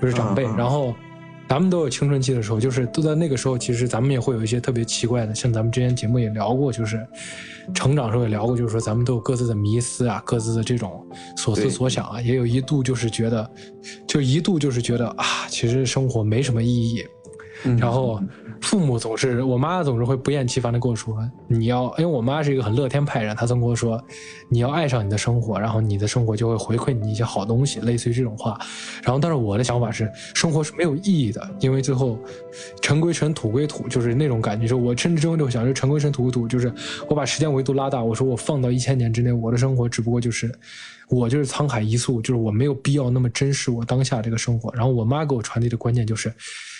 就是长辈。然后咱们都有青春期的时候，就是都在那个时候，其实咱们也会有一些特别奇怪的，像咱们之前节目也聊过，就是成长时候也聊过，就是说咱们都有各自的迷思啊，各自的这种所思所想啊，也有一度就是觉得，就一度就是觉得啊，其实生活没什么意义。然后父母总是，我妈总是会不厌其烦的跟我说，你要，因为我妈是一个很乐天派人，她总跟我说，你要爱上你的生活，然后你的生活就会回馈你一些好东西，类似于这种话。然后，但是我的想法是，生活是没有意义的，因为最后尘归尘，土归土，就是那种感觉。就我甚至之后就想，就尘归尘，土归土，就是我把时间维度拉大，我说我放到一千年之内，我的生活只不过就是。我就是沧海一粟，就是我没有必要那么珍视我当下这个生活。然后我妈给我传递的观念就是，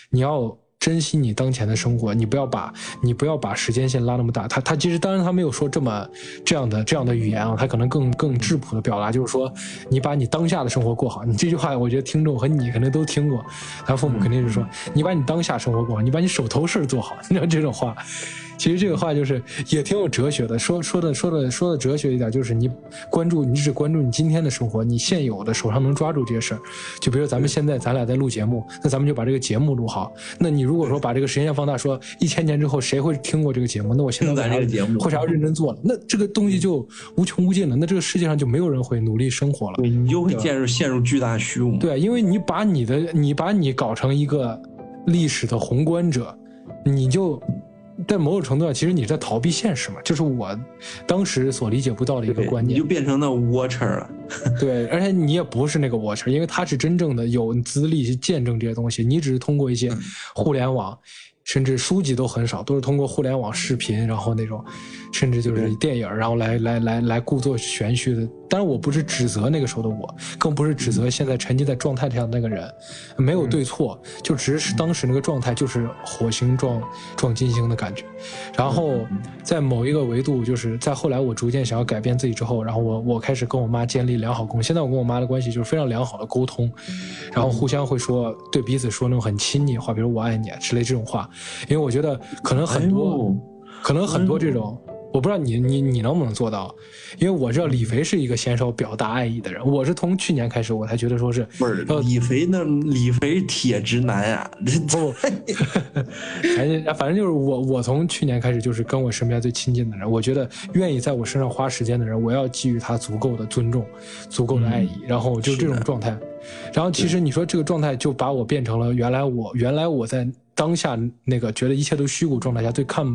你要珍惜你当前的生活，你不要把你不要把时间线拉那么大。他他其实当然他没有说这么这样的这样的语言啊，他可能更更质朴的表达就是说，你把你当下的生活过好。你这句话我觉得听众和你可能都听过，他父母肯定是说，你把你当下生活过好，你把你手头事儿做好。你知道这种话。其实这个话就是也挺有哲学的，说说的说的说的哲学一点，就是你关注你只关注你今天的生活，你现有的手上能抓住这些事儿。就比如咱们现在咱俩在录节目，那咱们就把这个节目录好。那你如果说把这个时间线放大，说一千年之后谁会听过这个节目？那我现在听咱这个节目为啥要认真做了？那这个东西就无穷无尽了。那这个世界上就没有人会努力生活了。对你就会陷入陷入巨大虚无。对，因为你把你的你把你搞成一个历史的宏观者，你就在某种程度上，其实你在逃避现实嘛，就是我当时所理解不到的一个，观念你就。变成那 watcher 了。对，而且你也不是那个 watcher，因为他是真正的有资历去见证这些东西，你只是通过一些互联网。甚至书籍都很少，都是通过互联网视频，然后那种，甚至就是电影，然后来来来来故作玄虚的。当然，我不是指责那个时候的我，更不是指责现在沉浸在状态下的那个人，没有对错，就只是当时那个状态就是火星撞撞金星的感觉。然后在某一个维度，就是在后来我逐渐想要改变自己之后，然后我我开始跟我妈建立良好沟通。现在我跟我妈的关系就是非常良好的沟通，然后互相会说对彼此说那种很亲昵话，比如我爱你啊之类这种话，因为我觉得可能很多。哎可能很多这种，我不知道你你你能不能做到，因为我知道李肥是一个鲜少表达爱意的人，我是从去年开始我才觉得说是不是要李肥那李肥铁直男啊，这不，反正反正就是我，我从去年开始就是跟我身边最亲近的人，我觉得愿意在我身上花时间的人，我要给予他足够的尊重，足够的爱意，然后就这种状态。然后其实你说这个状态就把我变成了原来我原来我在当下那个觉得一切都虚无状态下最看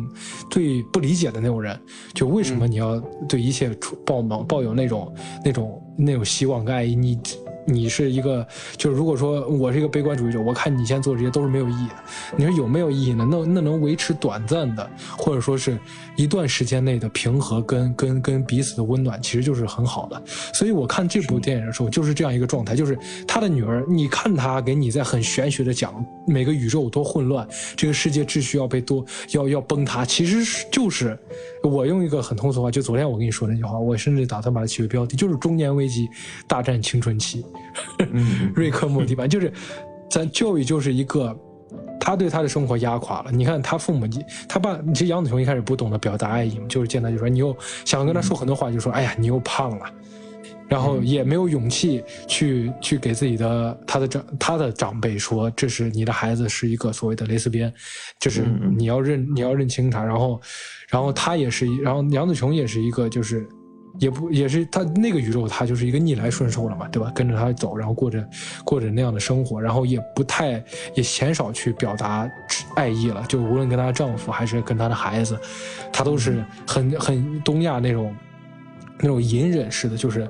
最不理解的那种人，就为什么你要对一切抱抱抱有那种那种那种希望跟爱意？你你是一个，就是如果说我是一个悲观主义者，我看你现在做这些都是没有意义的。你说有没有意义呢？那那能维持短暂的，或者说是一段时间内的平和跟跟跟彼此的温暖，其实就是很好的。所以我看这部电影的时候，就是这样一个状态，就是他的女儿，你看他给你在很玄学的讲每个宇宙有多混乱，这个世界秩序要被多要要崩塌，其实是就是我用一个很通俗的话，就昨天我跟你说那句话，我甚至打算把它起为标题，就是中年危机大战青春期。嗯瑞克莫蒂版，就是咱教育就是一个，他对他的生活压垮了。你看他父母，他爸，其实杨子琼一开始不懂得表达爱意嘛，就是见他就说你又想跟他说很多话，就说哎呀你又胖了。然后也没有勇气去去给自己的他的长他的长辈说，这是你的孩子是一个所谓的蕾丝边，就是你要认你要认清他。然后，然后他也是一，然后杨子琼也是一个，就是也不也是他那个宇宙，他就是一个逆来顺受了嘛，对吧？跟着他走，然后过着过着那样的生活，然后也不太也鲜少去表达爱意了，就无论跟她丈夫还是跟她的孩子，她都是很很东亚那种那种隐忍式的，就是。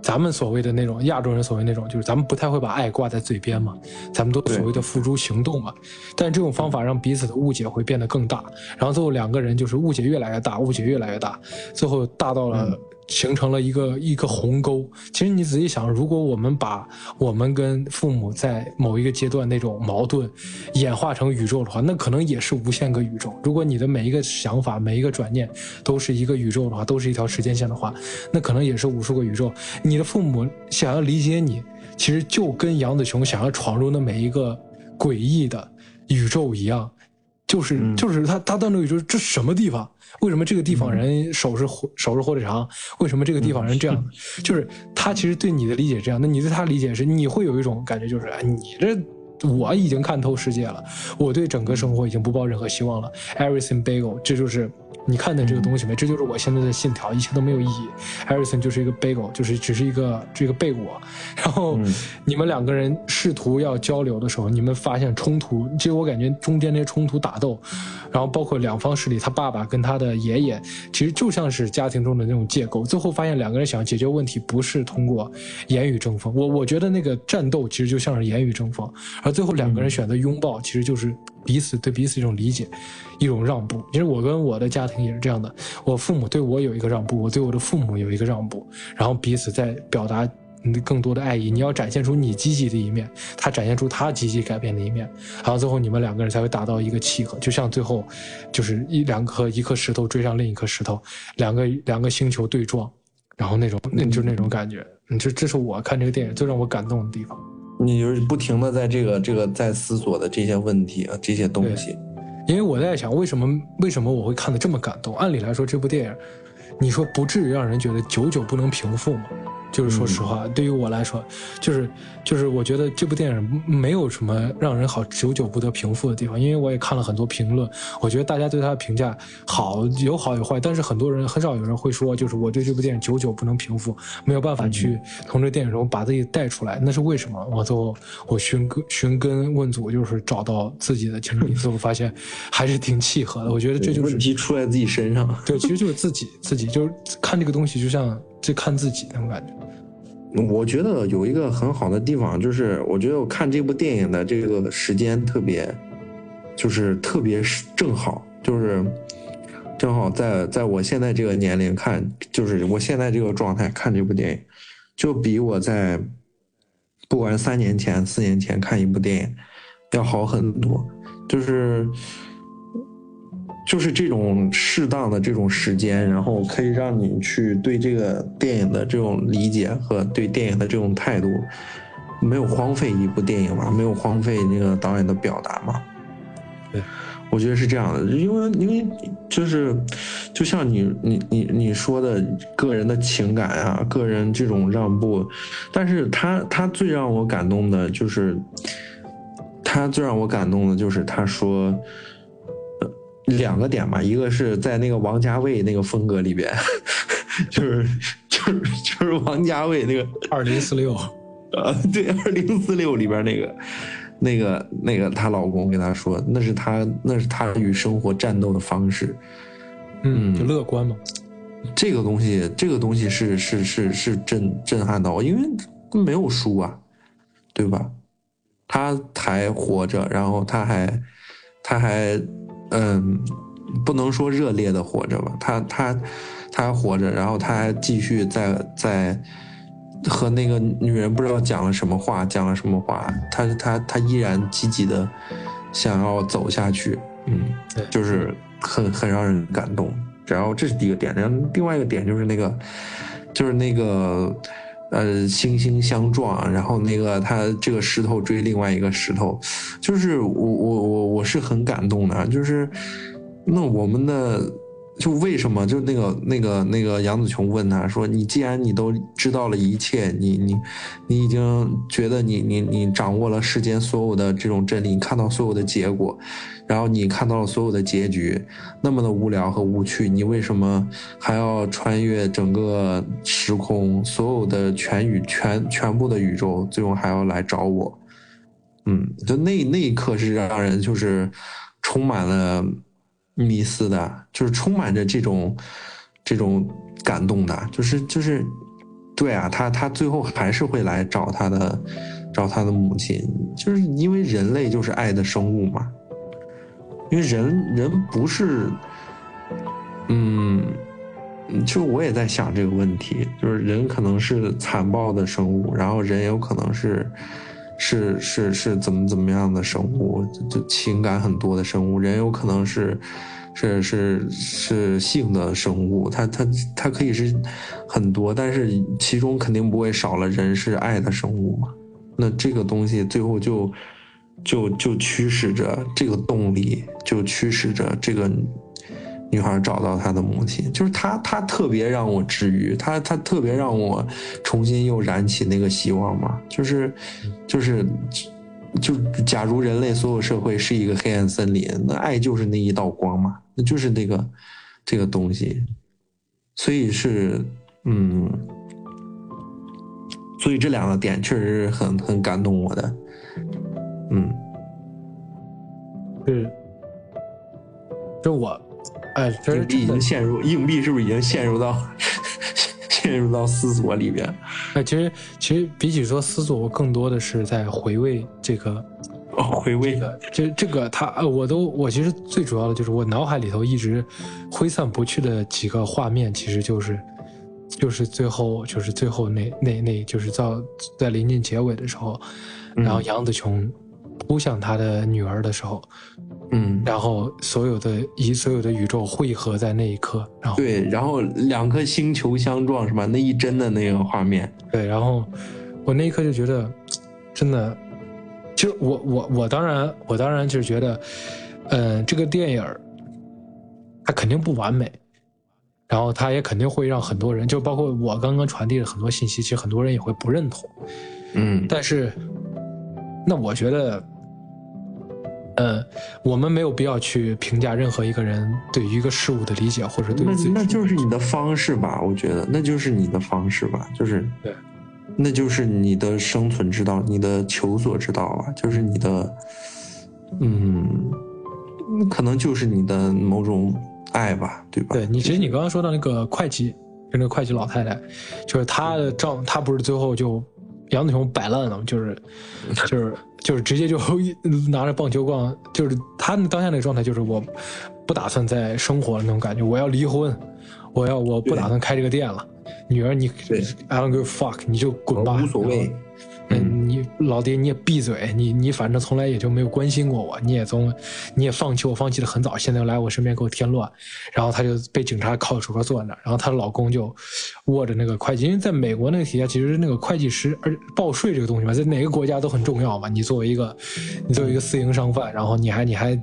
咱们所谓的那种亚洲人所谓那种，就是咱们不太会把爱挂在嘴边嘛，咱们都所谓的付诸行动嘛。但这种方法让彼此的误解会变得更大，然后最后两个人就是误解越来越大，误解越来越大，最后大到了形成了一个一个鸿沟。其实你仔细想，如果我们把我们跟父母在某一个阶段那种矛盾演化成宇宙的话，那可能也是无限个宇宙。如果你的每一个想法、每一个转念都是一个宇宙的话，都是一条时间线的话，那可能也是无数个宇宙。你的父母想要理解你，其实就跟杨子琼想要闯入那每一个诡异的宇宙一样。就是就是他他到那个宇宙这什么地方？为什么这个地方人手是火手是火腿肠？为什么这个地方人这样？就是他其实对你的理解这样，那你对他理解是你会有一种感觉，就是哎，你这我已经看透世界了，我对整个生活已经不抱任何希望了。Everything bagel，这就是。你看的这个东西没？这就是我现在的信条，一切都没有意义。Harrison 就是一个 bagel，就是只是一个这个贝果。然后你们两个人试图要交流的时候，你们发现冲突。其实我感觉中间那些冲突打斗，然后包括两方势力，他爸爸跟他的爷爷，其实就像是家庭中的那种借构。最后发现两个人想解决问题，不是通过言语争锋。我我觉得那个战斗其实就像是言语争锋，而最后两个人选择拥抱，其实就是彼此对彼此一种理解。一种让步，其实我跟我的家庭也是这样的。我父母对我有一个让步，我对我的父母有一个让步，然后彼此在表达更多的爱意。你要展现出你积极的一面，他展现出他积极改变的一面，然后最后你们两个人才会达到一个契合。就像最后，就是一两颗一颗石头追上另一颗石头，两个两个星球对撞，然后那种那就那种感觉。你，这这是我看这个电影最让我感动的地方。你就是不停的在这个这个在思索的这些问题啊，这些东西。因为我在想，为什么为什么我会看得这么感动？按理来说，这部电影，你说不至于让人觉得久久不能平复吗？就是说实话，对于我来说，就是就是我觉得这部电影没有什么让人好久久不得平复的地方，因为我也看了很多评论，我觉得大家对他的评价好有好有坏，但是很多人很少有人会说，就是我对这部电影久久不能平复，没有办法去从这电影中把自己带出来，那是为什么？我最后我寻根寻根问祖，就是找到自己的情 最后发现还是挺契合的。我觉得这就是问题出在自己身上，对，其实就是自己自己就是看这个东西，就像。就看自己那种感觉。我觉得有一个很好的地方，就是我觉得我看这部电影的这个时间特别，就是特别正好，就是正好在在我现在这个年龄看，就是我现在这个状态看这部电影，就比我在不管三年前、四年前看一部电影要好很多，就是。就是这种适当的这种时间，然后可以让你去对这个电影的这种理解和对电影的这种态度，没有荒废一部电影嘛，没有荒废那个导演的表达嘛。对，我觉得是这样的，因为因为就是，就像你你你你说的个人的情感啊，个人这种让步，但是他他最让我感动的就是，他最让我感动的就是他说。两个点吧，一个是在那个王家卫那个风格里边，就是就是就是王家卫那个二零四六，呃，对，二零四六里边那个那个那个她老公跟她说，那是她那是她与生活战斗的方式，嗯，就乐观嘛。这个东西，这个东西是是是是震震撼到我，因为没有输啊，对吧？他还活着，然后他还他还。嗯，不能说热烈的活着吧，他他他还活着，然后他还继续在在和那个女人不知道讲了什么话，讲了什么话，他他他依然积极的想要走下去，嗯，就是很很让人感动。然后这是第一个点，然后另外一个点就是那个就是那个。呃，惺惺相撞，然后那个他这个石头追另外一个石头，就是我我我我是很感动的，就是那我们的。就为什么？就那个那个那个杨子琼问他说：“你既然你都知道了一切，你你你已经觉得你你你掌握了世间所有的这种真理，你看到所有的结果，然后你看到了所有的结局，那么的无聊和无趣，你为什么还要穿越整个时空，所有的全宇全全部的宇宙，最终还要来找我？嗯，就那那一刻是让人就是充满了。”迷思的，就是充满着这种这种感动的，就是就是，对啊，他他最后还是会来找他的找他的母亲，就是因为人类就是爱的生物嘛，因为人人不是，嗯，嗯就我也在想这个问题，就是人可能是残暴的生物，然后人有可能是是是是怎么怎么样的生物，就情感很多的生物，人有可能是是是是性的生物，它它它可以是很多，但是其中肯定不会少了人是爱的生物嘛。那这个东西最后就就就驱使着这个动力，就驱使着这个女孩找到她的母亲，就是她，她特别让我治愈，她，她特别让我重新又燃起那个希望嘛，就是，就是，就假如人类所有社会是一个黑暗森林，那爱就是那一道光嘛，那就是那个这个东西，所以是，嗯。所以这两个点确实是很很感动我的，嗯，是，就我，哎，硬币已经陷入硬币是不是已经陷入到 陷入到思索里边？哎，其实其实比起说思索，我更多的是在回味这个哦，回味的这这个他呃，我都我其实最主要的就是我脑海里头一直挥散不去的几个画面，其实就是就是最后就是最后那那那就是到在临近结尾的时候，然后杨紫琼扑向他的女儿的时候，嗯，然后所有的以所有的宇宙汇合在那一刻，然后对，然后两颗星球相撞是吧？那一帧的那个画面，对，然后我那一刻就觉得，真的，其实我我我当然我当然就是觉得，嗯、这个电影儿它肯定不完美，然后它也肯定会让很多人，就包括我刚刚传递的很多信息，其实很多人也会不认同。嗯但是，那我觉得，呃，我们没有必要去评价任何一个人对于一个事物的理解，或者对那自己那就是你的方式吧？我觉得那就是你的方式吧，就是对，那就是你的生存之道，你的求索之道吧，就是你的，嗯，可能就是你的某种爱吧，对吧？对你，其实你刚刚说到那个会计，就那个会计老太太，就是她的丈，她不是最后就杨子琼摆烂了？就是就是就是直接就 拿着棒球棒，就是他当下那个状态，就是我不打算再生活了那种感觉，我要离婚，我要我不打算开这个店了，女儿你对 I don't give a fuck，你就滚吧，无所谓。嗯，你老爹你也闭嘴，你你反正从来也就没有关心过我，你也从你也放弃我，放弃的很早，现在又来我身边给我添乱，然后她就被警察铐着手铐坐在那儿，然后她老公就握着那个会计，因为在美国那个体系下，其实那个会计师，而报税这个东西嘛，在哪个国家都很重要嘛。你作为一个，你作为一个私营商贩，然后你还你还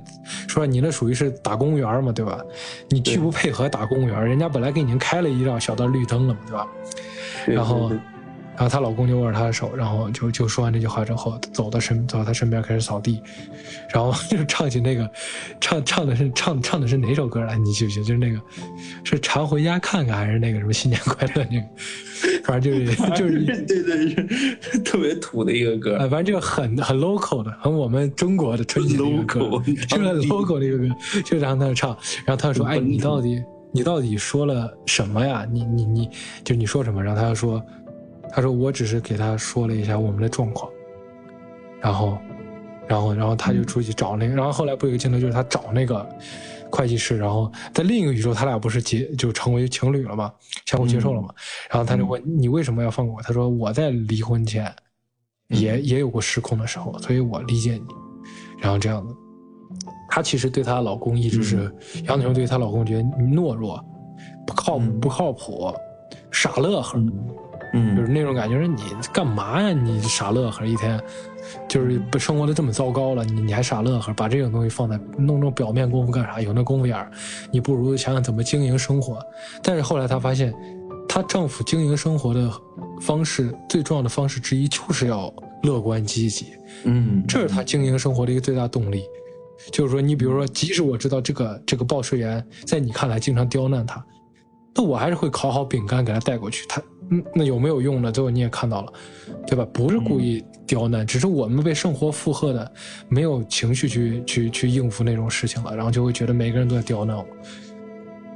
说你那属于是打公务员嘛，对吧？你拒不配合打公务员，人家本来给你开了一道小道绿灯了嘛，对吧？然后对对然后她老公就握着她的手，然后就就说完这句话之后，走到身走到她身边开始扫地，然后 就唱起那个唱唱的是唱唱的是哪首歌来？你记不记得？就是那个是常回家看看还是那个什么新年快乐那个？反正就是就是对对是特别土的一个歌呃，，反正就很很 local 的，很我们中国的春节的一个歌就是很 local 的一个歌，就让他唱，然后他就说：“哎，你到底你到底说了什么呀？你你你，就你说什么？”然后他就说：“他说我只是给他说了一下我们的状况，然后，然后然后他就出去找那个，然后后来不有一个镜头就是他找那个会计师，然后在另一个宇宙他俩不是结就成为情侣了吗？相互接受了吗？然后他就问你为什么要放过我？他说我在离婚前也、也有过失控的时候，所以我理解你。然后这样子，她其实对她老公一直是、杨子琼对她老公觉得懦弱、不靠嗯不靠谱、傻乐呵，就嗯是那种感觉，说你干嘛呀？你傻乐呵一天，就是不生活的这么糟糕了，你你还傻乐呵，把这种东西放在弄这种表面功夫干啥？有那功夫眼儿，你不如想想怎么经营生活。但是后来她发现，她丈夫经营生活的方式最重要的方式之一就是要乐观积极，嗯，这是她经营生活的一个最大动力。就是说，你比如说，即使我知道这个这个报税员在你看来经常刁难他，那我还是会烤好饼干给他带过去。他嗯，那有没有用呢？最后你也看到了，对吧？不是故意刁难，只是我们被生活负荷的，没有情绪去去去应付那种事情了，然后就会觉得每个人都在刁难我。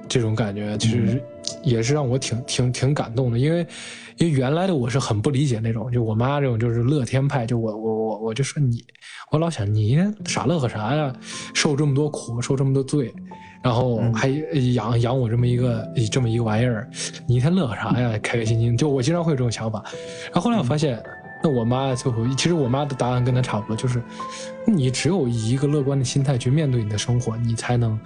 这种感觉，其实也是让我挺挺挺感动的，因为因为原来的我是很不理解那种，就我妈这种就是乐天派，就我我我我就说你，我老想你傻乐呵啥呀，受这么多苦，受这么多罪，然后还养养我这么一个这么一个玩意儿，你一天乐呵啥呀，开开心心，就我经常会有这种想法，然后后来我发现。那我妈最后，其实我妈的答案跟她差不多，就是你只有以一个乐观的心态去面对你的生活，你才能，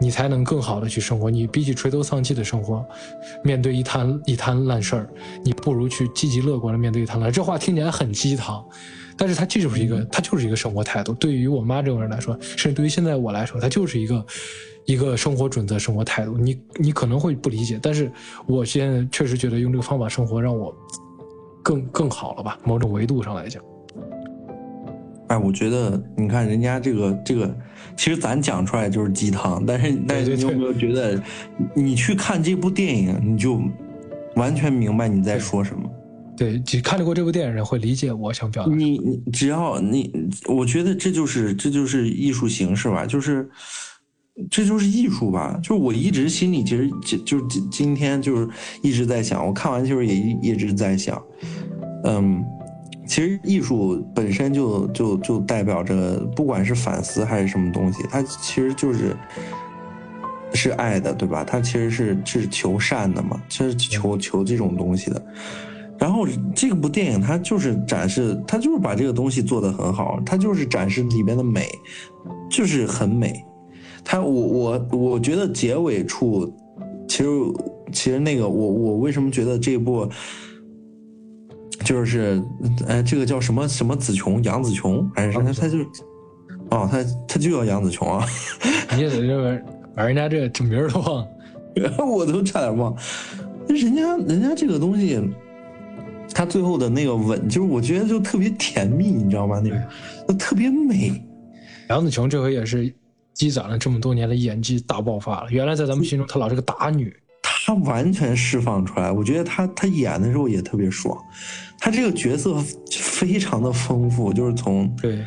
你才能更好的去生活。你比起垂头丧气的生活，面对一摊一摊烂事儿，你不如去积极乐观的面对一摊烂。这话听起来很鸡汤，但是它这就是一个，它就是一个生活态度。对于我妈这种人来说，甚至对于现在我来说，它就是一个一个生活准则、生活态度。你你可能会不理解，但是我现在确实觉得用这个方法生活让我。更更好了吧？某种维度上来讲，哎，我觉得你看人家这个这个，其实咱讲出来就是鸡汤，但是但是你有没有觉得，你去看这部电影，你就完全明白你在说什么？对，只看过这部电影人会理解我想表达。你你只要你，我觉得这就是这就是艺术形式吧，就是这就是艺术吧。就是我一直心里其实就就今今天就是一直在想，我看完就是也一直在想。嗯，其实艺术本身就就就代表着，不管是反思还是什么东西，它其实就是是爱的，对吧？它其实是是求善的嘛，是求求这种东西的。然后这部电影它就是展示，它就是把这个东西做得很好，它就是展示里面的美，就是很美。它我我我觉得结尾处，其实其实那个我我为什么觉得这部。就是，哎，这个叫什么什么子琼，杨子琼还是什么？他就，哦，他他就叫杨子琼啊！你怎么把人家这这名儿都忘？我都差点忘。人家人家这个东西，他最后的那个吻，就是我觉得就特别甜蜜，你知道吗？那个，就特别美。杨子琼这回也是积攒了这么多年的演技大爆发了。原来在咱们心中，她老是个打女。她完全释放出来，我觉得她她演的时候也特别爽，她这个角色非常的丰富，就是从对，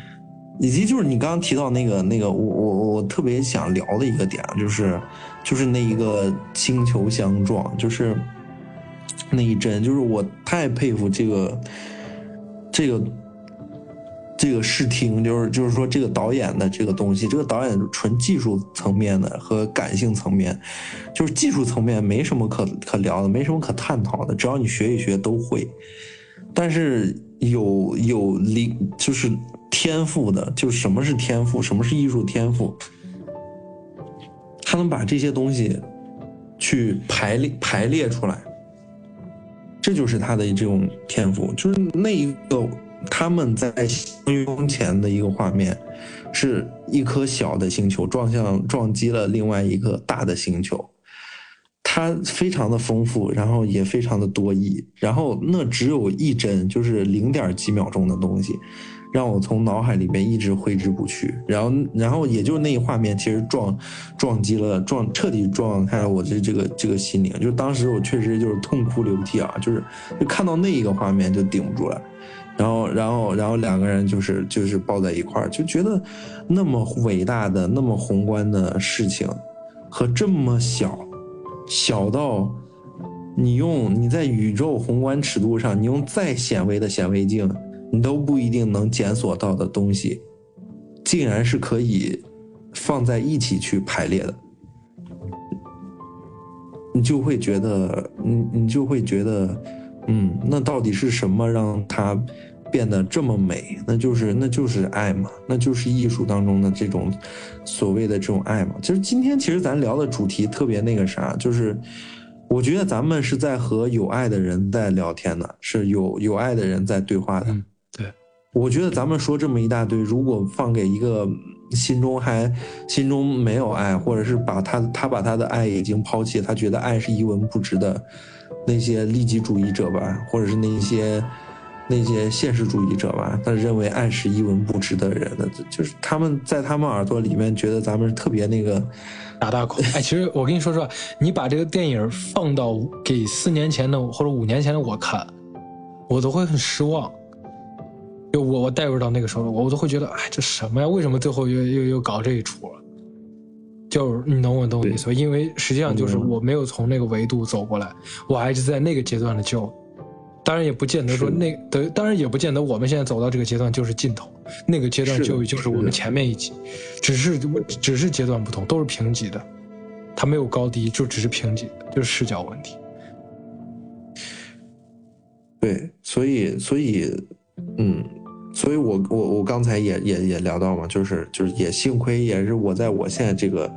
以及就是你刚刚提到那个那个我我我特别想聊的一个点，就是就是那一个星球相撞，就是那一帧，就是我太佩服这个这个。这个视听就是就是说这个导演的这个东西，这个导演纯技术层面的和感性层面，就是技术层面没什么可可聊的，没什么可探讨的，只要你学一学都会。但是有有灵就是天赋的，就是什么是天赋，什么是艺术天赋，他能把这些东西去排列排列出来，这就是他的这种天赋，就是那一个。他们在相拥前的一个画面，是一颗小的星球撞向撞击了另外一个大的星球，它非常的丰富，然后也非常的多义，然后那只有一帧，就是零点几秒钟的东西，让我从脑海里面一直挥之不去。然后，然后也就那一画面，其实撞撞击了，撞彻底撞开了我的这个这个心灵。就当时我确实就是痛哭流涕啊，就是就看到那一个画面就顶不住了。然后，然后，然后两个人就是就是抱在一块儿，就觉得那么伟大的、那么宏观的事情，和这么小，小到你用你在宇宙宏观尺度上，你用再显微的显微镜，你都不一定能检索到的东西，竟然是可以放在一起去排列的，你就会觉得，你你就会觉得，嗯，那到底是什么让他？变得这么美，那就是那就是爱嘛，那就是艺术当中的这种所谓的这种爱嘛。其实今天其实咱聊的主题特别那个啥，就是我觉得咱们是在和有爱的人在聊天的，是有有爱的人在对话的。对，我觉得咱们说这么一大堆，如果放给一个心中还心中没有爱，或者是把他他把他的爱已经抛弃，他觉得爱是一文不值的那些利己主义者吧，或者是那些。那些现实主义者吧，他认为爱是一文不值的人，那就是他们在他们耳朵里面觉得咱们是特别那个打大孔。哎，其实我跟你说实话，你把这个电影放到给四年前的或者五年前的我看，我都会很失望。就我我带入到那个时候，我我都会觉得，哎，这什么呀？为什么最后又又又搞这一出？就是你懂我懂我意思吧？因为实际上就是我没有从那个维度走过来，我还是在那个阶段的教育。当然也不见得说那的，当然也不见得我们现在走到这个阶段就是尽头。那个阶段就就是我们前面一级，只是只是阶段不同，都是平级的，它没有高低，就只是平级，就是视角问题。对，所以所以嗯，所以我我我刚才也也也聊到嘛，就是就是也幸亏也是我在我现在这个。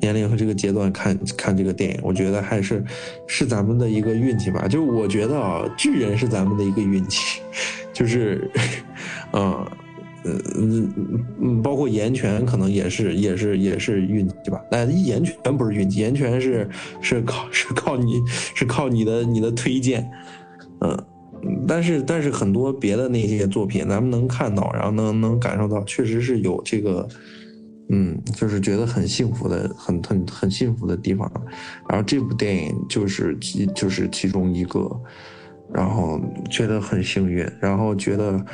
年龄和这个阶段看看这个电影，我觉得还是是咱们的一个运气吧。就我觉得啊，巨人是咱们的一个运气，就是，嗯嗯嗯嗯，包括岩泉可能也是也是也是运气吧。但岩泉不是运气，岩泉是是靠 是靠你是靠你的你的推荐，嗯，但是但是很多别的那些作品，咱们能看到，然后能能感受到，确实是有这个。嗯，就是觉得很幸福的，很很很幸福的地方，然后这部电影就是其就是其中一个，然后觉得很幸运，然后觉得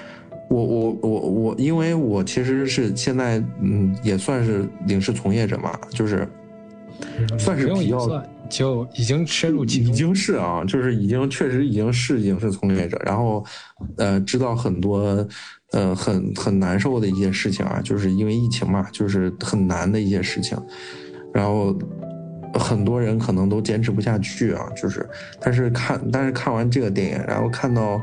我我我我，因为我其实是现在嗯也算是影视从业者嘛，就是算是比较就已经深入其中，已经是啊，就是已经确实已经是影视从业者，然后呃知道很多。呃，很很难受的一些事情啊，就是因为疫情嘛，就是很难的一些事情，然后很多人可能都坚持不下去啊，就是，但是看，但是看完这个电影，然后看到，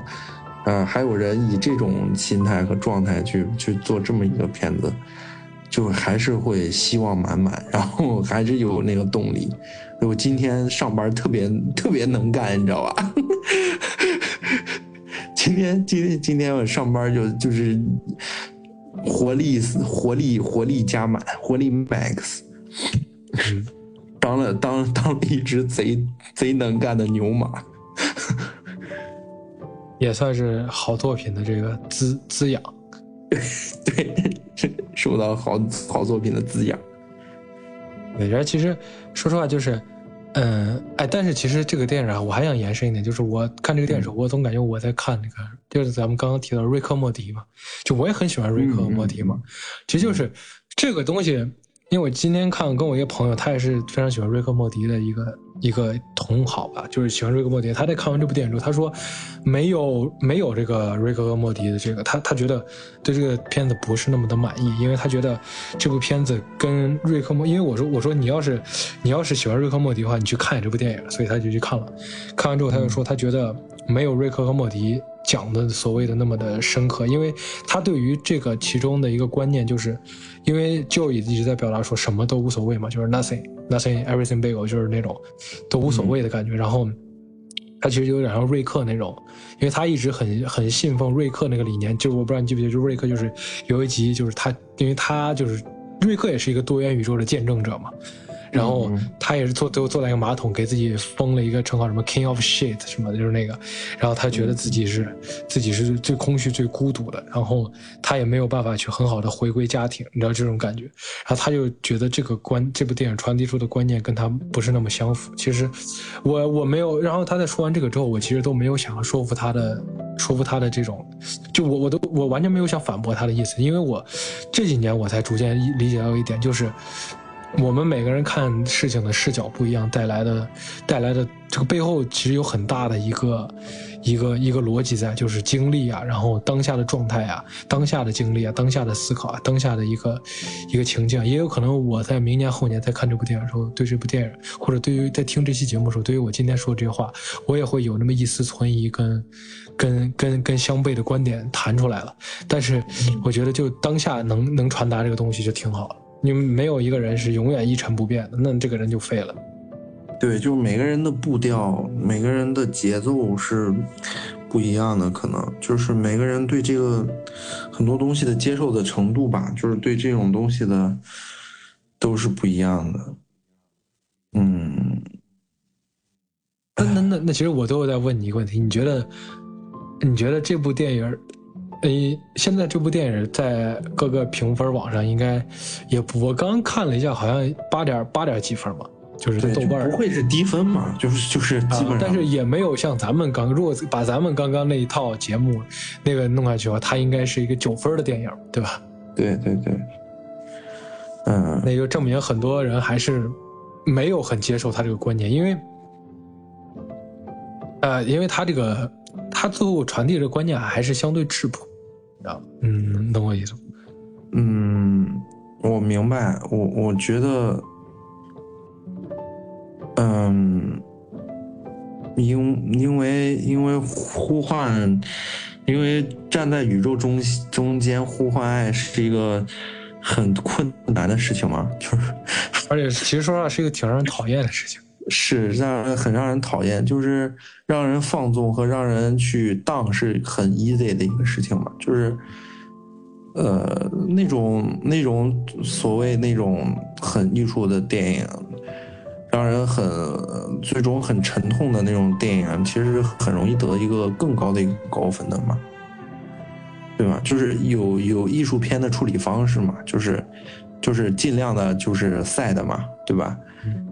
呃，还有人以这种心态和状态去去做这么一个片子，就还是会希望满满，然后还是有那个动力。我今天上班特别特别能干，你知道吧？今天今天今天我上班就就是活力活力活力加满活力 max，当了当当了一只贼贼能干的牛马，也算是好作品的这个滋滋养，对，受到好好作品的滋养。我觉得其实说实话就是。嗯，哎，但是其实这个电影啊，我还想延伸一点，就是我看这个电影时候，我总感觉我在看那个，就是咱们刚刚提到瑞克莫迪嘛，就我也很喜欢瑞克莫迪嘛，其实就是这个东西。因为我今天看跟我一个朋友，他也是非常喜欢瑞克莫迪的一个一个同好吧，就是喜欢瑞克莫迪。他在看完这部电影之后，他说没有没有这个瑞克和莫迪的这个，他他觉得对这个片子不是那么的满意，因为他觉得这部片子跟瑞克莫，因为我说我说你要是你要是喜欢瑞克莫迪的话，你去看这部电影，所以他就去看了。看完之后，他就说他觉得没有瑞克和莫迪。讲的所谓的那么的深刻，因为他对于这个其中的一个观念，就是因为 Joe 一直在表达说什么都无所谓嘛，就是 nothing nothing everything big，就是那种都无所谓的感觉。然后他其实有点像瑞克那种，因为他一直很很信奉瑞克那个理念。就我不知道你记不记得，就瑞克就是有一集就是他，因为他就是瑞克也是一个多元宇宙的见证者嘛。然后他也是坐最后坐在一个马桶，给自己封了一个称号，什么 King of Shit 什么的，就是那个。然后他觉得自己是自己是最空虚、最孤独的。然后他也没有办法去很好的回归家庭，你知道这种感觉。然后他就觉得这个观这部电影传递出的观念跟他不是那么相符。其实我我没有。然后他在说完这个之后，我其实都没有想要说服他的说服他的这种，就我我都我完全没有想反驳他的意思，因为我这几年我才逐渐理解到一点，就是。我们每个人看事情的视角不一样，带来的带来的这个背后其实有很大的一个一个一个逻辑在，就是经历啊，然后当下的状态啊，当下的经历啊，当下的思考啊，当下的一个一个情境，也有可能我在明年后年再看这部电影的时候，对这部电影或者对于在听这期节目的时候，对于我今天说的这些话，我也会有那么一丝存疑跟跟跟跟相悖的观点谈出来了。但是我觉得就当下能能传达这个东西就挺好了。你们没有一个人是永远一成不变的，那这个人就废了。对，就是每个人的步调，每个人的节奏是不一样的，可能就是每个人对这个很多东西的接受的程度吧，就是对这种东西的都是不一样的。嗯，那那那那，其实我都有在问你一个问题，你觉得你觉得这部电影？诶，现在这部电影在各个评分网上应该也不，我刚看了一下，好像八点八点几分吧，就是豆瓣不会是低分嘛？就是就是基本上，但是也没有像咱们刚，如果把咱们刚刚那一套节目那个弄下去的话，它应该是一个九分的电影，对吧？对对对，嗯，那就证明很多人还是没有很接受他这个观念，因为，呃，因为他这个他最后传递的观念还是相对质朴，啊，嗯，懂我意思？嗯，我明白，我我觉得，嗯，因因为因为呼唤，因为站在宇宙中中间呼唤爱是一个。很困难的事情嘛？就是，而且其实说实话是一个挺让人讨厌的事情，是让人很让人讨厌，就是让人放纵和让人去当是很 easy 的一个事情嘛，就是，呃，那种那种所谓那种很艺术的电影，让人很最终很沉痛的那种电影，其实很容易得一个更高的一个高分的嘛。对吧？就是有有艺术片的处理方式嘛，就是就是尽量的，就是赛的嘛，对吧？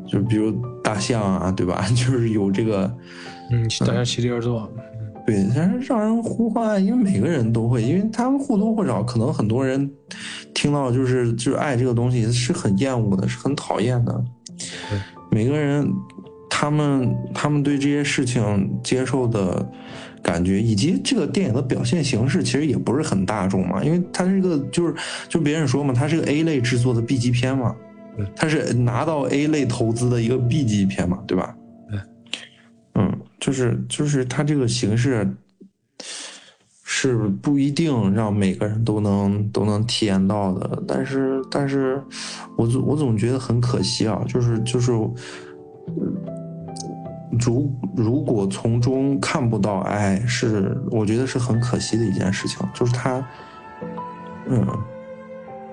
就比如大象啊，对吧？就是有这个，嗯，大象席地而坐，对，但是让人呼唤，因为每个人都会，因为他们或多或少，可能很多人听到就是就是爱这个东西是很厌恶的，是很讨厌的。每个人他们他们对这些事情接受的。感觉以及这个电影的表现形式其实也不是很大众嘛，因为它是个就是就别人说嘛，它是个 A 类制作的 B 级片嘛，它是拿到 A 类投资的一个 B 级片嘛，对吧？对，嗯，就是就是它这个形式是不一定让每个人都能都能体验到的，但是但是我总我总觉得很可惜啊，就是就是。如如果从中看不到爱，是我觉得是很可惜的一件事情。就是他，嗯，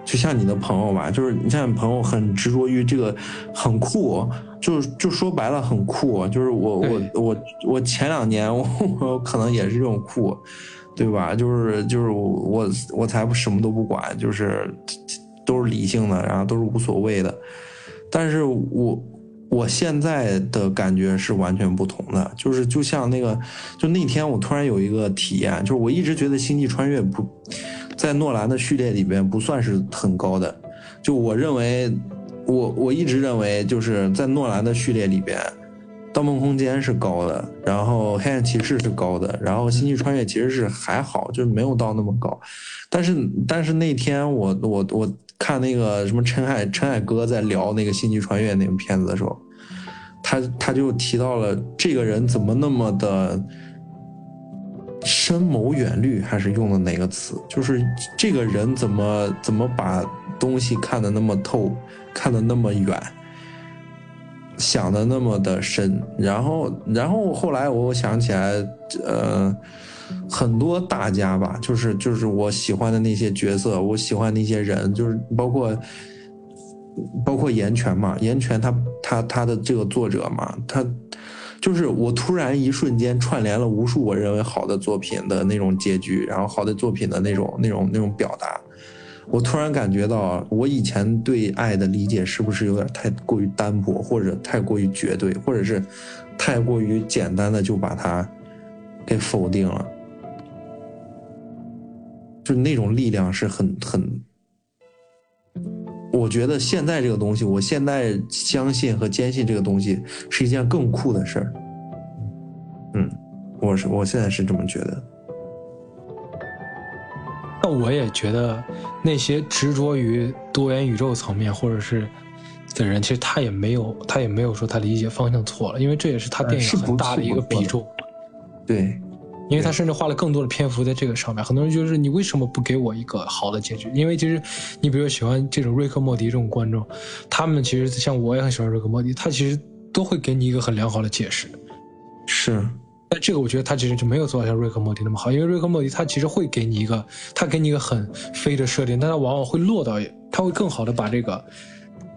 就像你的朋友吧，就是你像你朋友很执着于这个，很酷，就就说白了很酷。就是我我我我前两年我 我可能也是这种酷，对吧？就是就是我我才不什么都不管，就是都是理性的，然后都是无所谓的。但是我。我现在的感觉是完全不同的，就是就像那个，就那天我突然有一个体验，就是我一直觉得《星际穿越》不在诺兰的序列里边不算是很高的，就我认为，我我一直认为就是在诺兰的序列里边，《盗梦空间》是高的，然后《黑暗骑士》是高的，然后《星际穿越》其实是还好，就是没有到那么高，但是但是那天我我我。看那个什么陈海陈海哥在聊那个《星际穿越》那个片子的时候，他他就提到了这个人怎么那么的深谋远虑，还是用的哪个词？就是这个人怎么怎么把东西看得那么透，看得那么远，想的那么的深。然后然后后来我想起来，呃。很多大家吧，就是就是我喜欢的那些角色，我喜欢那些人，就是包括包括岩泉嘛，岩泉他他他的这个作者嘛，他就是我突然一瞬间串联了无数我认为好的作品的那种结局，然后好的作品的那种那种那种表达，我突然感觉到我以前对爱的理解是不是有点太过于单薄，或者太过于绝对，或者是太过于简单的就把它给否定了。就那种力量是很很，我觉得现在这个东西，我现在相信和坚信这个东西是一件更酷的事儿。嗯，我是我现在是这么觉得。那我也觉得那些执着于多元宇宙层面或者是的人，其实他也没有他也没有说他理解方向错了，因为这也是他电影很大的一个比重。对。因为他甚至花了更多的篇幅在这个上面，很多人就是你为什么不给我一个好的结局？因为其实，你比如喜欢这种瑞克莫迪这种观众，他们其实像我也很喜欢瑞克莫迪，他其实都会给你一个很良好的解释。是，但这个我觉得他其实就没有做到像瑞克莫迪那么好，因为瑞克莫迪他其实会给你一个，他给你一个很飞的设定，但他往往会落到，他会更好的把这个。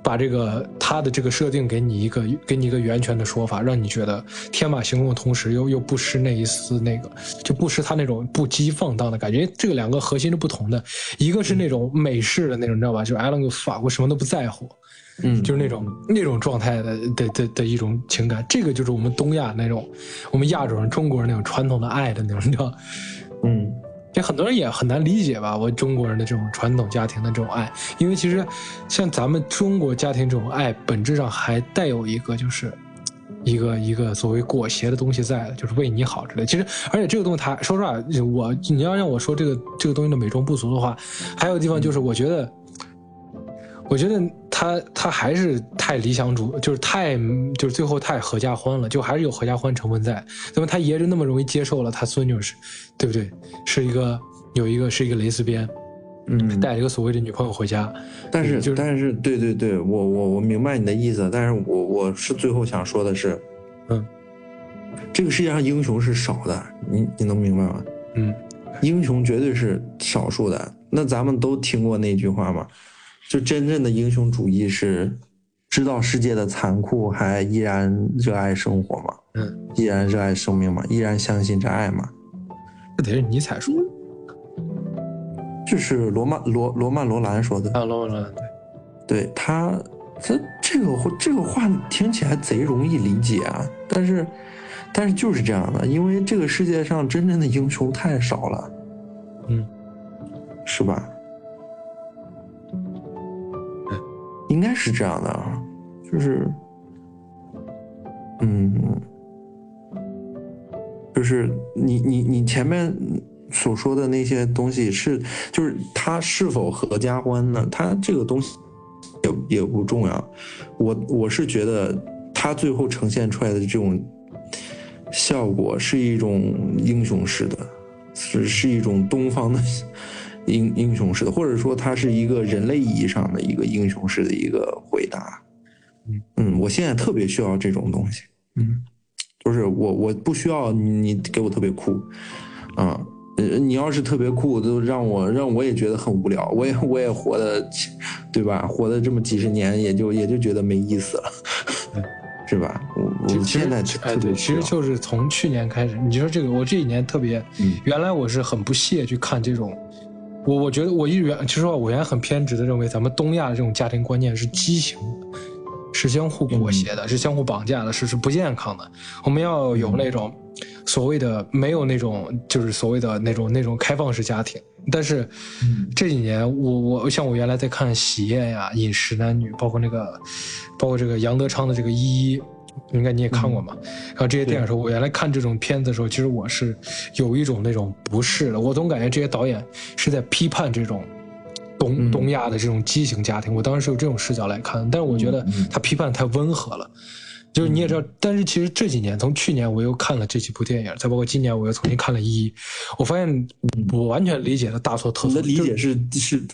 把这个他的这个设定给你一个给你一个源泉的说法，让你觉得天马行空的同时又又不失那一丝那个就不失他那种不羁放荡的感觉。这个两个核心是不同的，一个是那种美式的那种，你知道吧？就是艾伦法国什么都不在乎，嗯，就是那种那种状态的的的的一种情感。这个就是我们东亚那种，我们亚洲人、中国人那种传统的爱的那种，你知道？很多人也很难理解吧？我中国人的这种传统家庭的这种爱，因为其实像咱们中国家庭这种爱，本质上还带有一个就是一个一个所谓裹挟的东西在的，就是为你好之类。其实，而且这个东西它说实话，我你要让我说这个这个东西的美中不足的话，还有地方就是我觉得。我觉得他他还是太理想主，就是太就是最后太合家欢了，就还是有合家欢成分在。那么他爷就那么容易接受了他孙女是，对不对？是一个有一个是一个蕾丝边，嗯，带了一个所谓的女朋友回家。但是就是但是对对对，我我我明白你的意思，但是我我是最后想说的是，嗯，这个世界上英雄是少的，你你能明白吗？嗯，英雄绝对是少数的。那咱们都听过那句话吗？就真正的英雄主义是知道世界的残酷，还依然热爱生活嘛？嗯，依然热爱生命嘛？依然相信着爱嘛？这得是尼采说的这是罗曼罗罗曼罗兰说的。啊，罗曼罗兰对，对他，这这个这个话听起来贼容易理解啊，但是但是就是这样的，因为这个世界上真正的英雄太少了，嗯，是吧？应该是这样的啊，就是，嗯，就是你你你前面所说的那些东西是，就是他是否合家欢呢？他这个东西也也不重要。我我是觉得他最后呈现出来的这种效果是一种英雄式的，是是一种东方的。英英雄式的，或者说它是一个人类意义上的一个英雄式的一个回答。嗯嗯，我现在特别需要这种东西。嗯，就是我我不需要你你给我特别酷，啊，呃，你要是特别酷，都让我让我也觉得很无聊，我也我也活的，对吧？活的这么几十年，也就也就觉得没意思了，是吧？我我现在哎对，其实就是从去年开始，你说这个，我这几年特别，嗯原来我是很不屑去看这种。我我觉得我一原其实说我原来很偏执的认为咱们东亚的这种家庭观念是畸形的，是相互裹挟的，是相互绑架的，是是不健康的。我们要有那种所谓的没有那种就是所谓的那种那种开放式家庭。但是这几年我我像我原来在看《喜宴》呀，《饮食男女》，包括那个包括这个杨德昌的这个《一一》。应该你也看过嘛？然后这些电影的时候，我原来看这种片子的时候，其实我是有一种那种不适的。我总感觉这些导演是在批判这种东嗯东亚的这种畸形家庭。我当时是有这种视角来看，但是我觉得他批判太温和了。就是你也知道，但是其实这几年，从去年我又看了这几部电影，再包括今年我又重新看了《一一》，我发现我完全理解了大错特错。你的理解是是，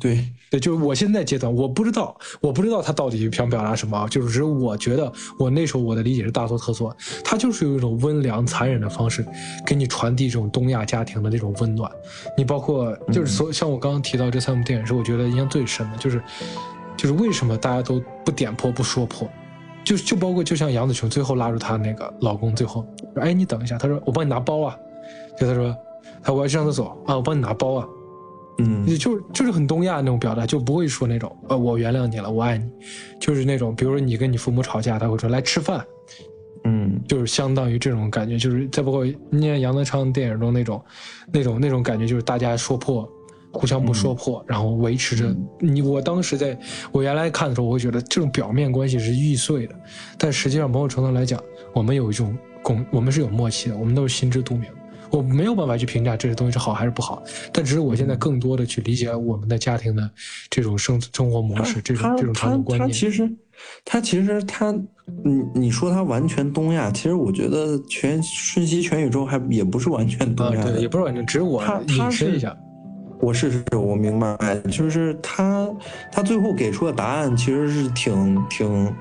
对，对，就是我现在阶段，我不知道，我不知道他到底想表达什么，就是只是我觉得我那时候我的理解是大错特错，他就是用一种温良残忍的方式给你传递这种东亚家庭的那种温暖。你包括就是所像我刚刚提到这三部电影是我觉得印象最深的，就是就是为什么大家都不点破不说破，就就包括就像杨紫琼最后拉住她那个老公，最后说哎你等一下，他说我帮你拿包啊，就他说他我要去上厕所啊，我帮你拿包啊。嗯就是就是很东亚那种表达，就不会说那种呃我原谅你了，我爱你，就是那种比如说你跟你父母吵架，他会说来吃饭，嗯就是相当于这种感觉，就是再包括你看杨德昌电影中那种那种那种感觉，就是大家说破，互相不说破，然后维持着你。我当时在我原来看的时候，我会觉得这种表面关系是易碎的，但实际上某种程度来讲，我们有一种共，我们是有默契的，我们都是心知肚明。我没有办法去评价这些东西是好还是不好，但只是我现在更多的去理解我们的家庭的这种生生活模式，这种这种传统观念。其实，他其实他，你你说他完全东亚，其实我觉得全瞬息全宇宙还也不是完全东啊，亚的。对，也不是完全，只是我引申一下。我是是，我明白，就是他他最后给出的答案其实是挺挺，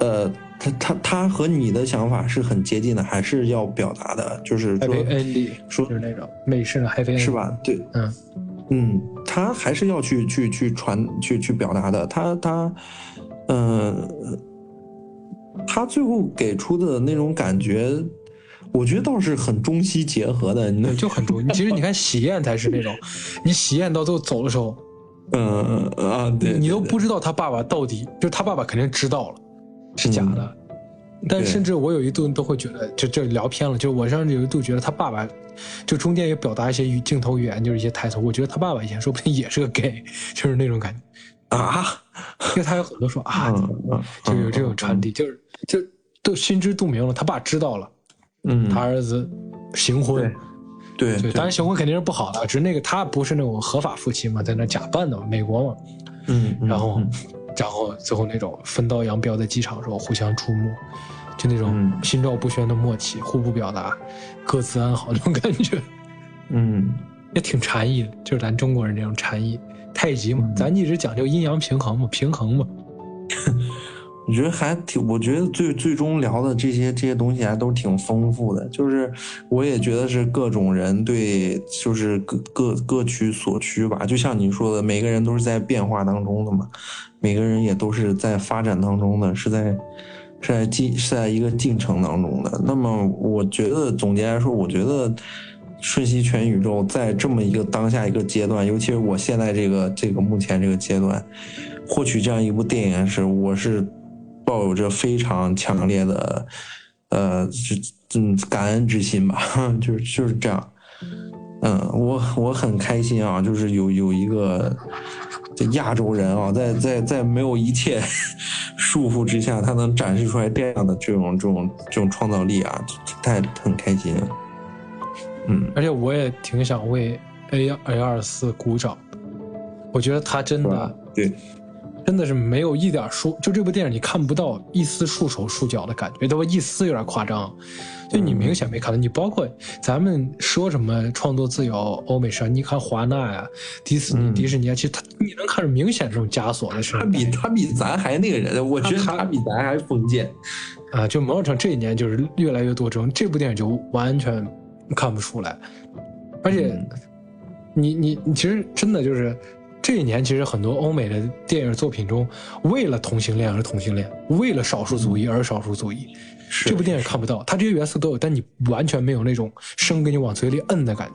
呃，他他他和你的想法是很接近的，还是要表达的，就是说 happy ending 说就是那种美式的 happy 是？吧？对，嗯嗯，他还是要去去去传去去表达的。他他，嗯、他最后给出的那种感觉，我觉得倒是很中西结合的。你对，就很中。其实你看喜宴才是那种，你喜宴到最后走的时候，嗯啊，对，你都不知道他爸爸到底，就是他爸爸肯定知道了，是假的，但甚至我有一度都会觉得，就这聊偏了，就我甚至有一度觉得他爸爸，就中间也表达一些语镜头语言，就是一些台词，我觉得他爸爸以前说不定也是个 gay，就是那种感觉，啊，因为他有很多说啊，就有这种传递，就是就都心知肚明了，他爸知道了，嗯，他儿子行婚，对。对，当然行婚肯定是不好的，只是那个他不是那种合法夫妻嘛，在那假扮的嘛，美国嘛，嗯，嗯然后嗯然后最后那种分道扬镳在机场的时候互相触目，就那种嗯心照不宣的默契，互不表达，各自安好那种感觉，嗯也挺禅意的，就是咱中国人这种禅意。太极嘛，嗯咱一直讲究阴阳平衡嘛，平衡嘛。我觉得还挺，我觉得最最终聊的这些这些东西还都挺丰富的，就是我也觉得是各种人对，就是各各各取所需吧。就像你说的，每个人都是在变化当中的嘛，每个人也都是在发展当中的，是在是在进是在一个进程当中的。那么我觉得总结来说，我觉得瞬息全宇宙在这么一个当下一个阶段，尤其是我现在这个这个目前这个阶段，获取这样一部电影是我是抱有着非常强烈的呃是嗯感恩之心吧，就是就是这样。嗯，我我很开心啊，就是有有一个这亚洲人啊，在在在没有一切 束缚之下，他能展示出来这样的这种这种这种创造力啊，太很开心了。嗯而且我也挺想为 A A 二四鼓掌，我觉得他真的对，真的是没有一点束，就这部电影你看不到一丝束手束脚的感觉，对吧？一丝有点夸张，就你明显没看到。你包括咱们说什么创作自由、欧美上，你看华纳呀、迪士尼、嗯迪士尼啊，其实他你能看出明显这种枷锁的是他比他比咱还那个人，我觉得他他比咱还封建。啊，就某种程度这一年就是越来越多这种，这部电影就完全看不出来，而且嗯你你你其实真的就是这一年，其实很多欧美的电影作品中，为了同性恋而同性恋，为了少数族裔而少数族裔，是这部电影看不到，它这些元素都有，但你完全没有那种生给你往嘴里摁的感觉。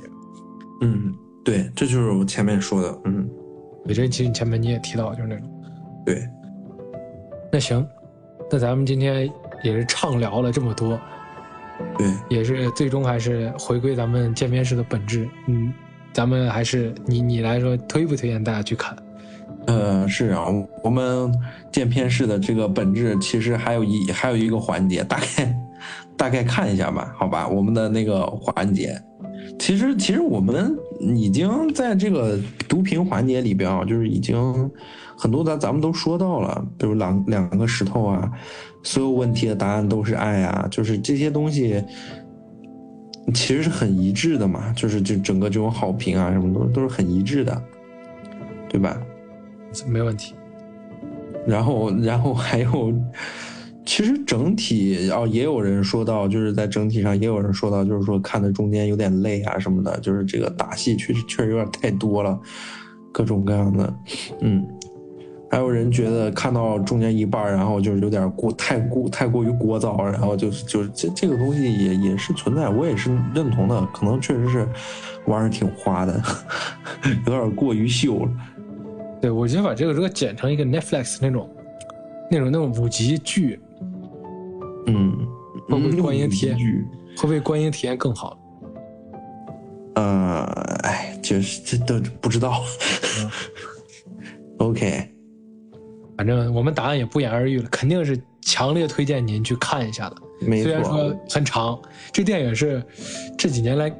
嗯，对，这就是我前面说的。嗯，李真其实你前面你也提到，就是那种。对，那行，那咱们今天也是畅聊了这么多，对，也是最终还是回归咱们见面式的本质。嗯，咱们还是你你来说推不推荐大家去看？呃，是啊，我们见片式的这个本质其实还有一还有一个环节，大概大概看一下吧，好吧，我们的那个环节，其实其实我们已经在这个读评环节里边啊，就是已经很多咱咱们都说到了，比如两两个石头啊，所有问题的答案都是爱啊，就是这些东西。其实是很一致的嘛，就是就整个这种好评啊，什么都都是很一致的，对吧？没问题。然后，然后还有，其实整体哦，也有人说到，就是在整体上也有人说到，就是说看的中间有点累啊什么的，就是这个打戏确实确实有点太多了，各种各样的，嗯。还有人觉得看到中间一半，然后就是有点过太过太过于聒噪，然后就是就是这这个东西也也是存在，我也是认同的，可能确实是玩的挺花的，有点过于秀了。对，我觉得把这个如果剪成一个 Netflix 那种那种那种五集剧，嗯，会不会嗯观影体验会不会观影体验更好？呃，哎，就是这都不知道。OK，反正我们答案也不言而喻了，肯定是强烈推荐您去看一下的。没虽然说错。很长，这电影是这几年来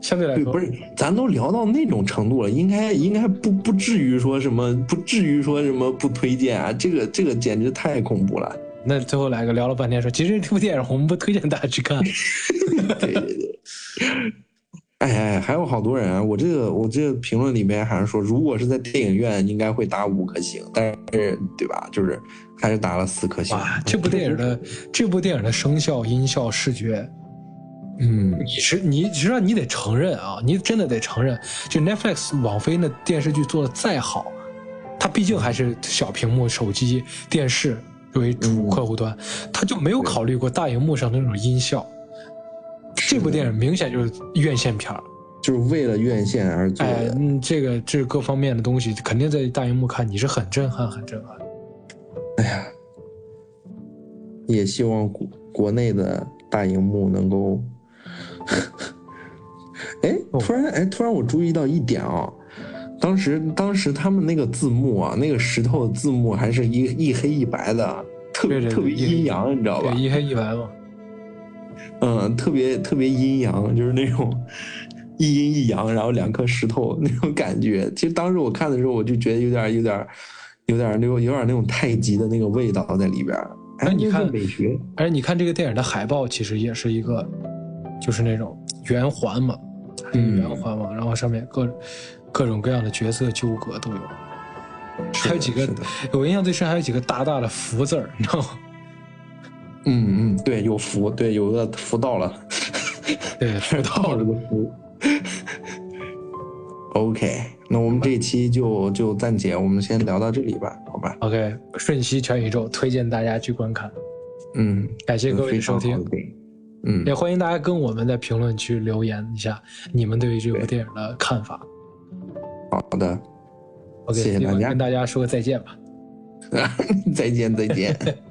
相对来对，说不是，咱都聊到那种程度了，应该应该不不至于说什么，不至于说什么不推荐啊，这个这个简直太恐怖了。那最后来个聊了半天说，其实这部电影我们不推荐大家去看。对对对。哎哎，还有好多人啊！我这个我这个评论里面还是说，如果是在电影院，应该会打五颗星，但是对吧？就是还是打了四颗星。哇，这部电影的这部电影的声效、音效、视觉，嗯你是你实际上你得承认啊，你真的得承认，就 Netflix 网飞那电视剧做的再好，它毕竟还是小屏幕、手机、电视为主嗯客户端，它就没有考虑过大荧幕上的那种音效。这部电影明显就是院线片儿，就是为了院线而做哎，的。嗯，这个这各方面的东西，肯定在大荧幕看你是很震撼、很震撼。哎呀，也希望国国内的大荧幕能够。哎，突然哎，突然我注意到一点啊，当时当时他们那个字幕啊，那个石头字幕还是一一黑一白的，特别特别阴阳，你知道吧对，？一黑一白嘛。嗯，特别特别阴阳，就是那种一阴一阳，然后两颗石头 那种感觉。其实当时我看的时候，我就觉得有点有点有点那种有点那种太极的那个味道在里边儿。哎，你看是美学，而且你看这个电影的海报，其实也是一个，就是那种圆环嘛，圆环嘛，然后上面各各种各样的角色纠葛都有，还有几个我印象最深，还有几个大大的福字儿，你知道吗？嗯嗯，对，有福，对，有个福到了，对，福到到了。了个福。OK，那我们这一期就就暂且我们先聊到这里吧，好吧？OK，瞬息全宇宙，推荐大家去观看。嗯，感谢各位的收听。嗯也，欢迎大家跟我们在评论区留言一下你们对于这部电影的看法。好的，OK，谢谢大家跟大家说个再见吧。再见再见。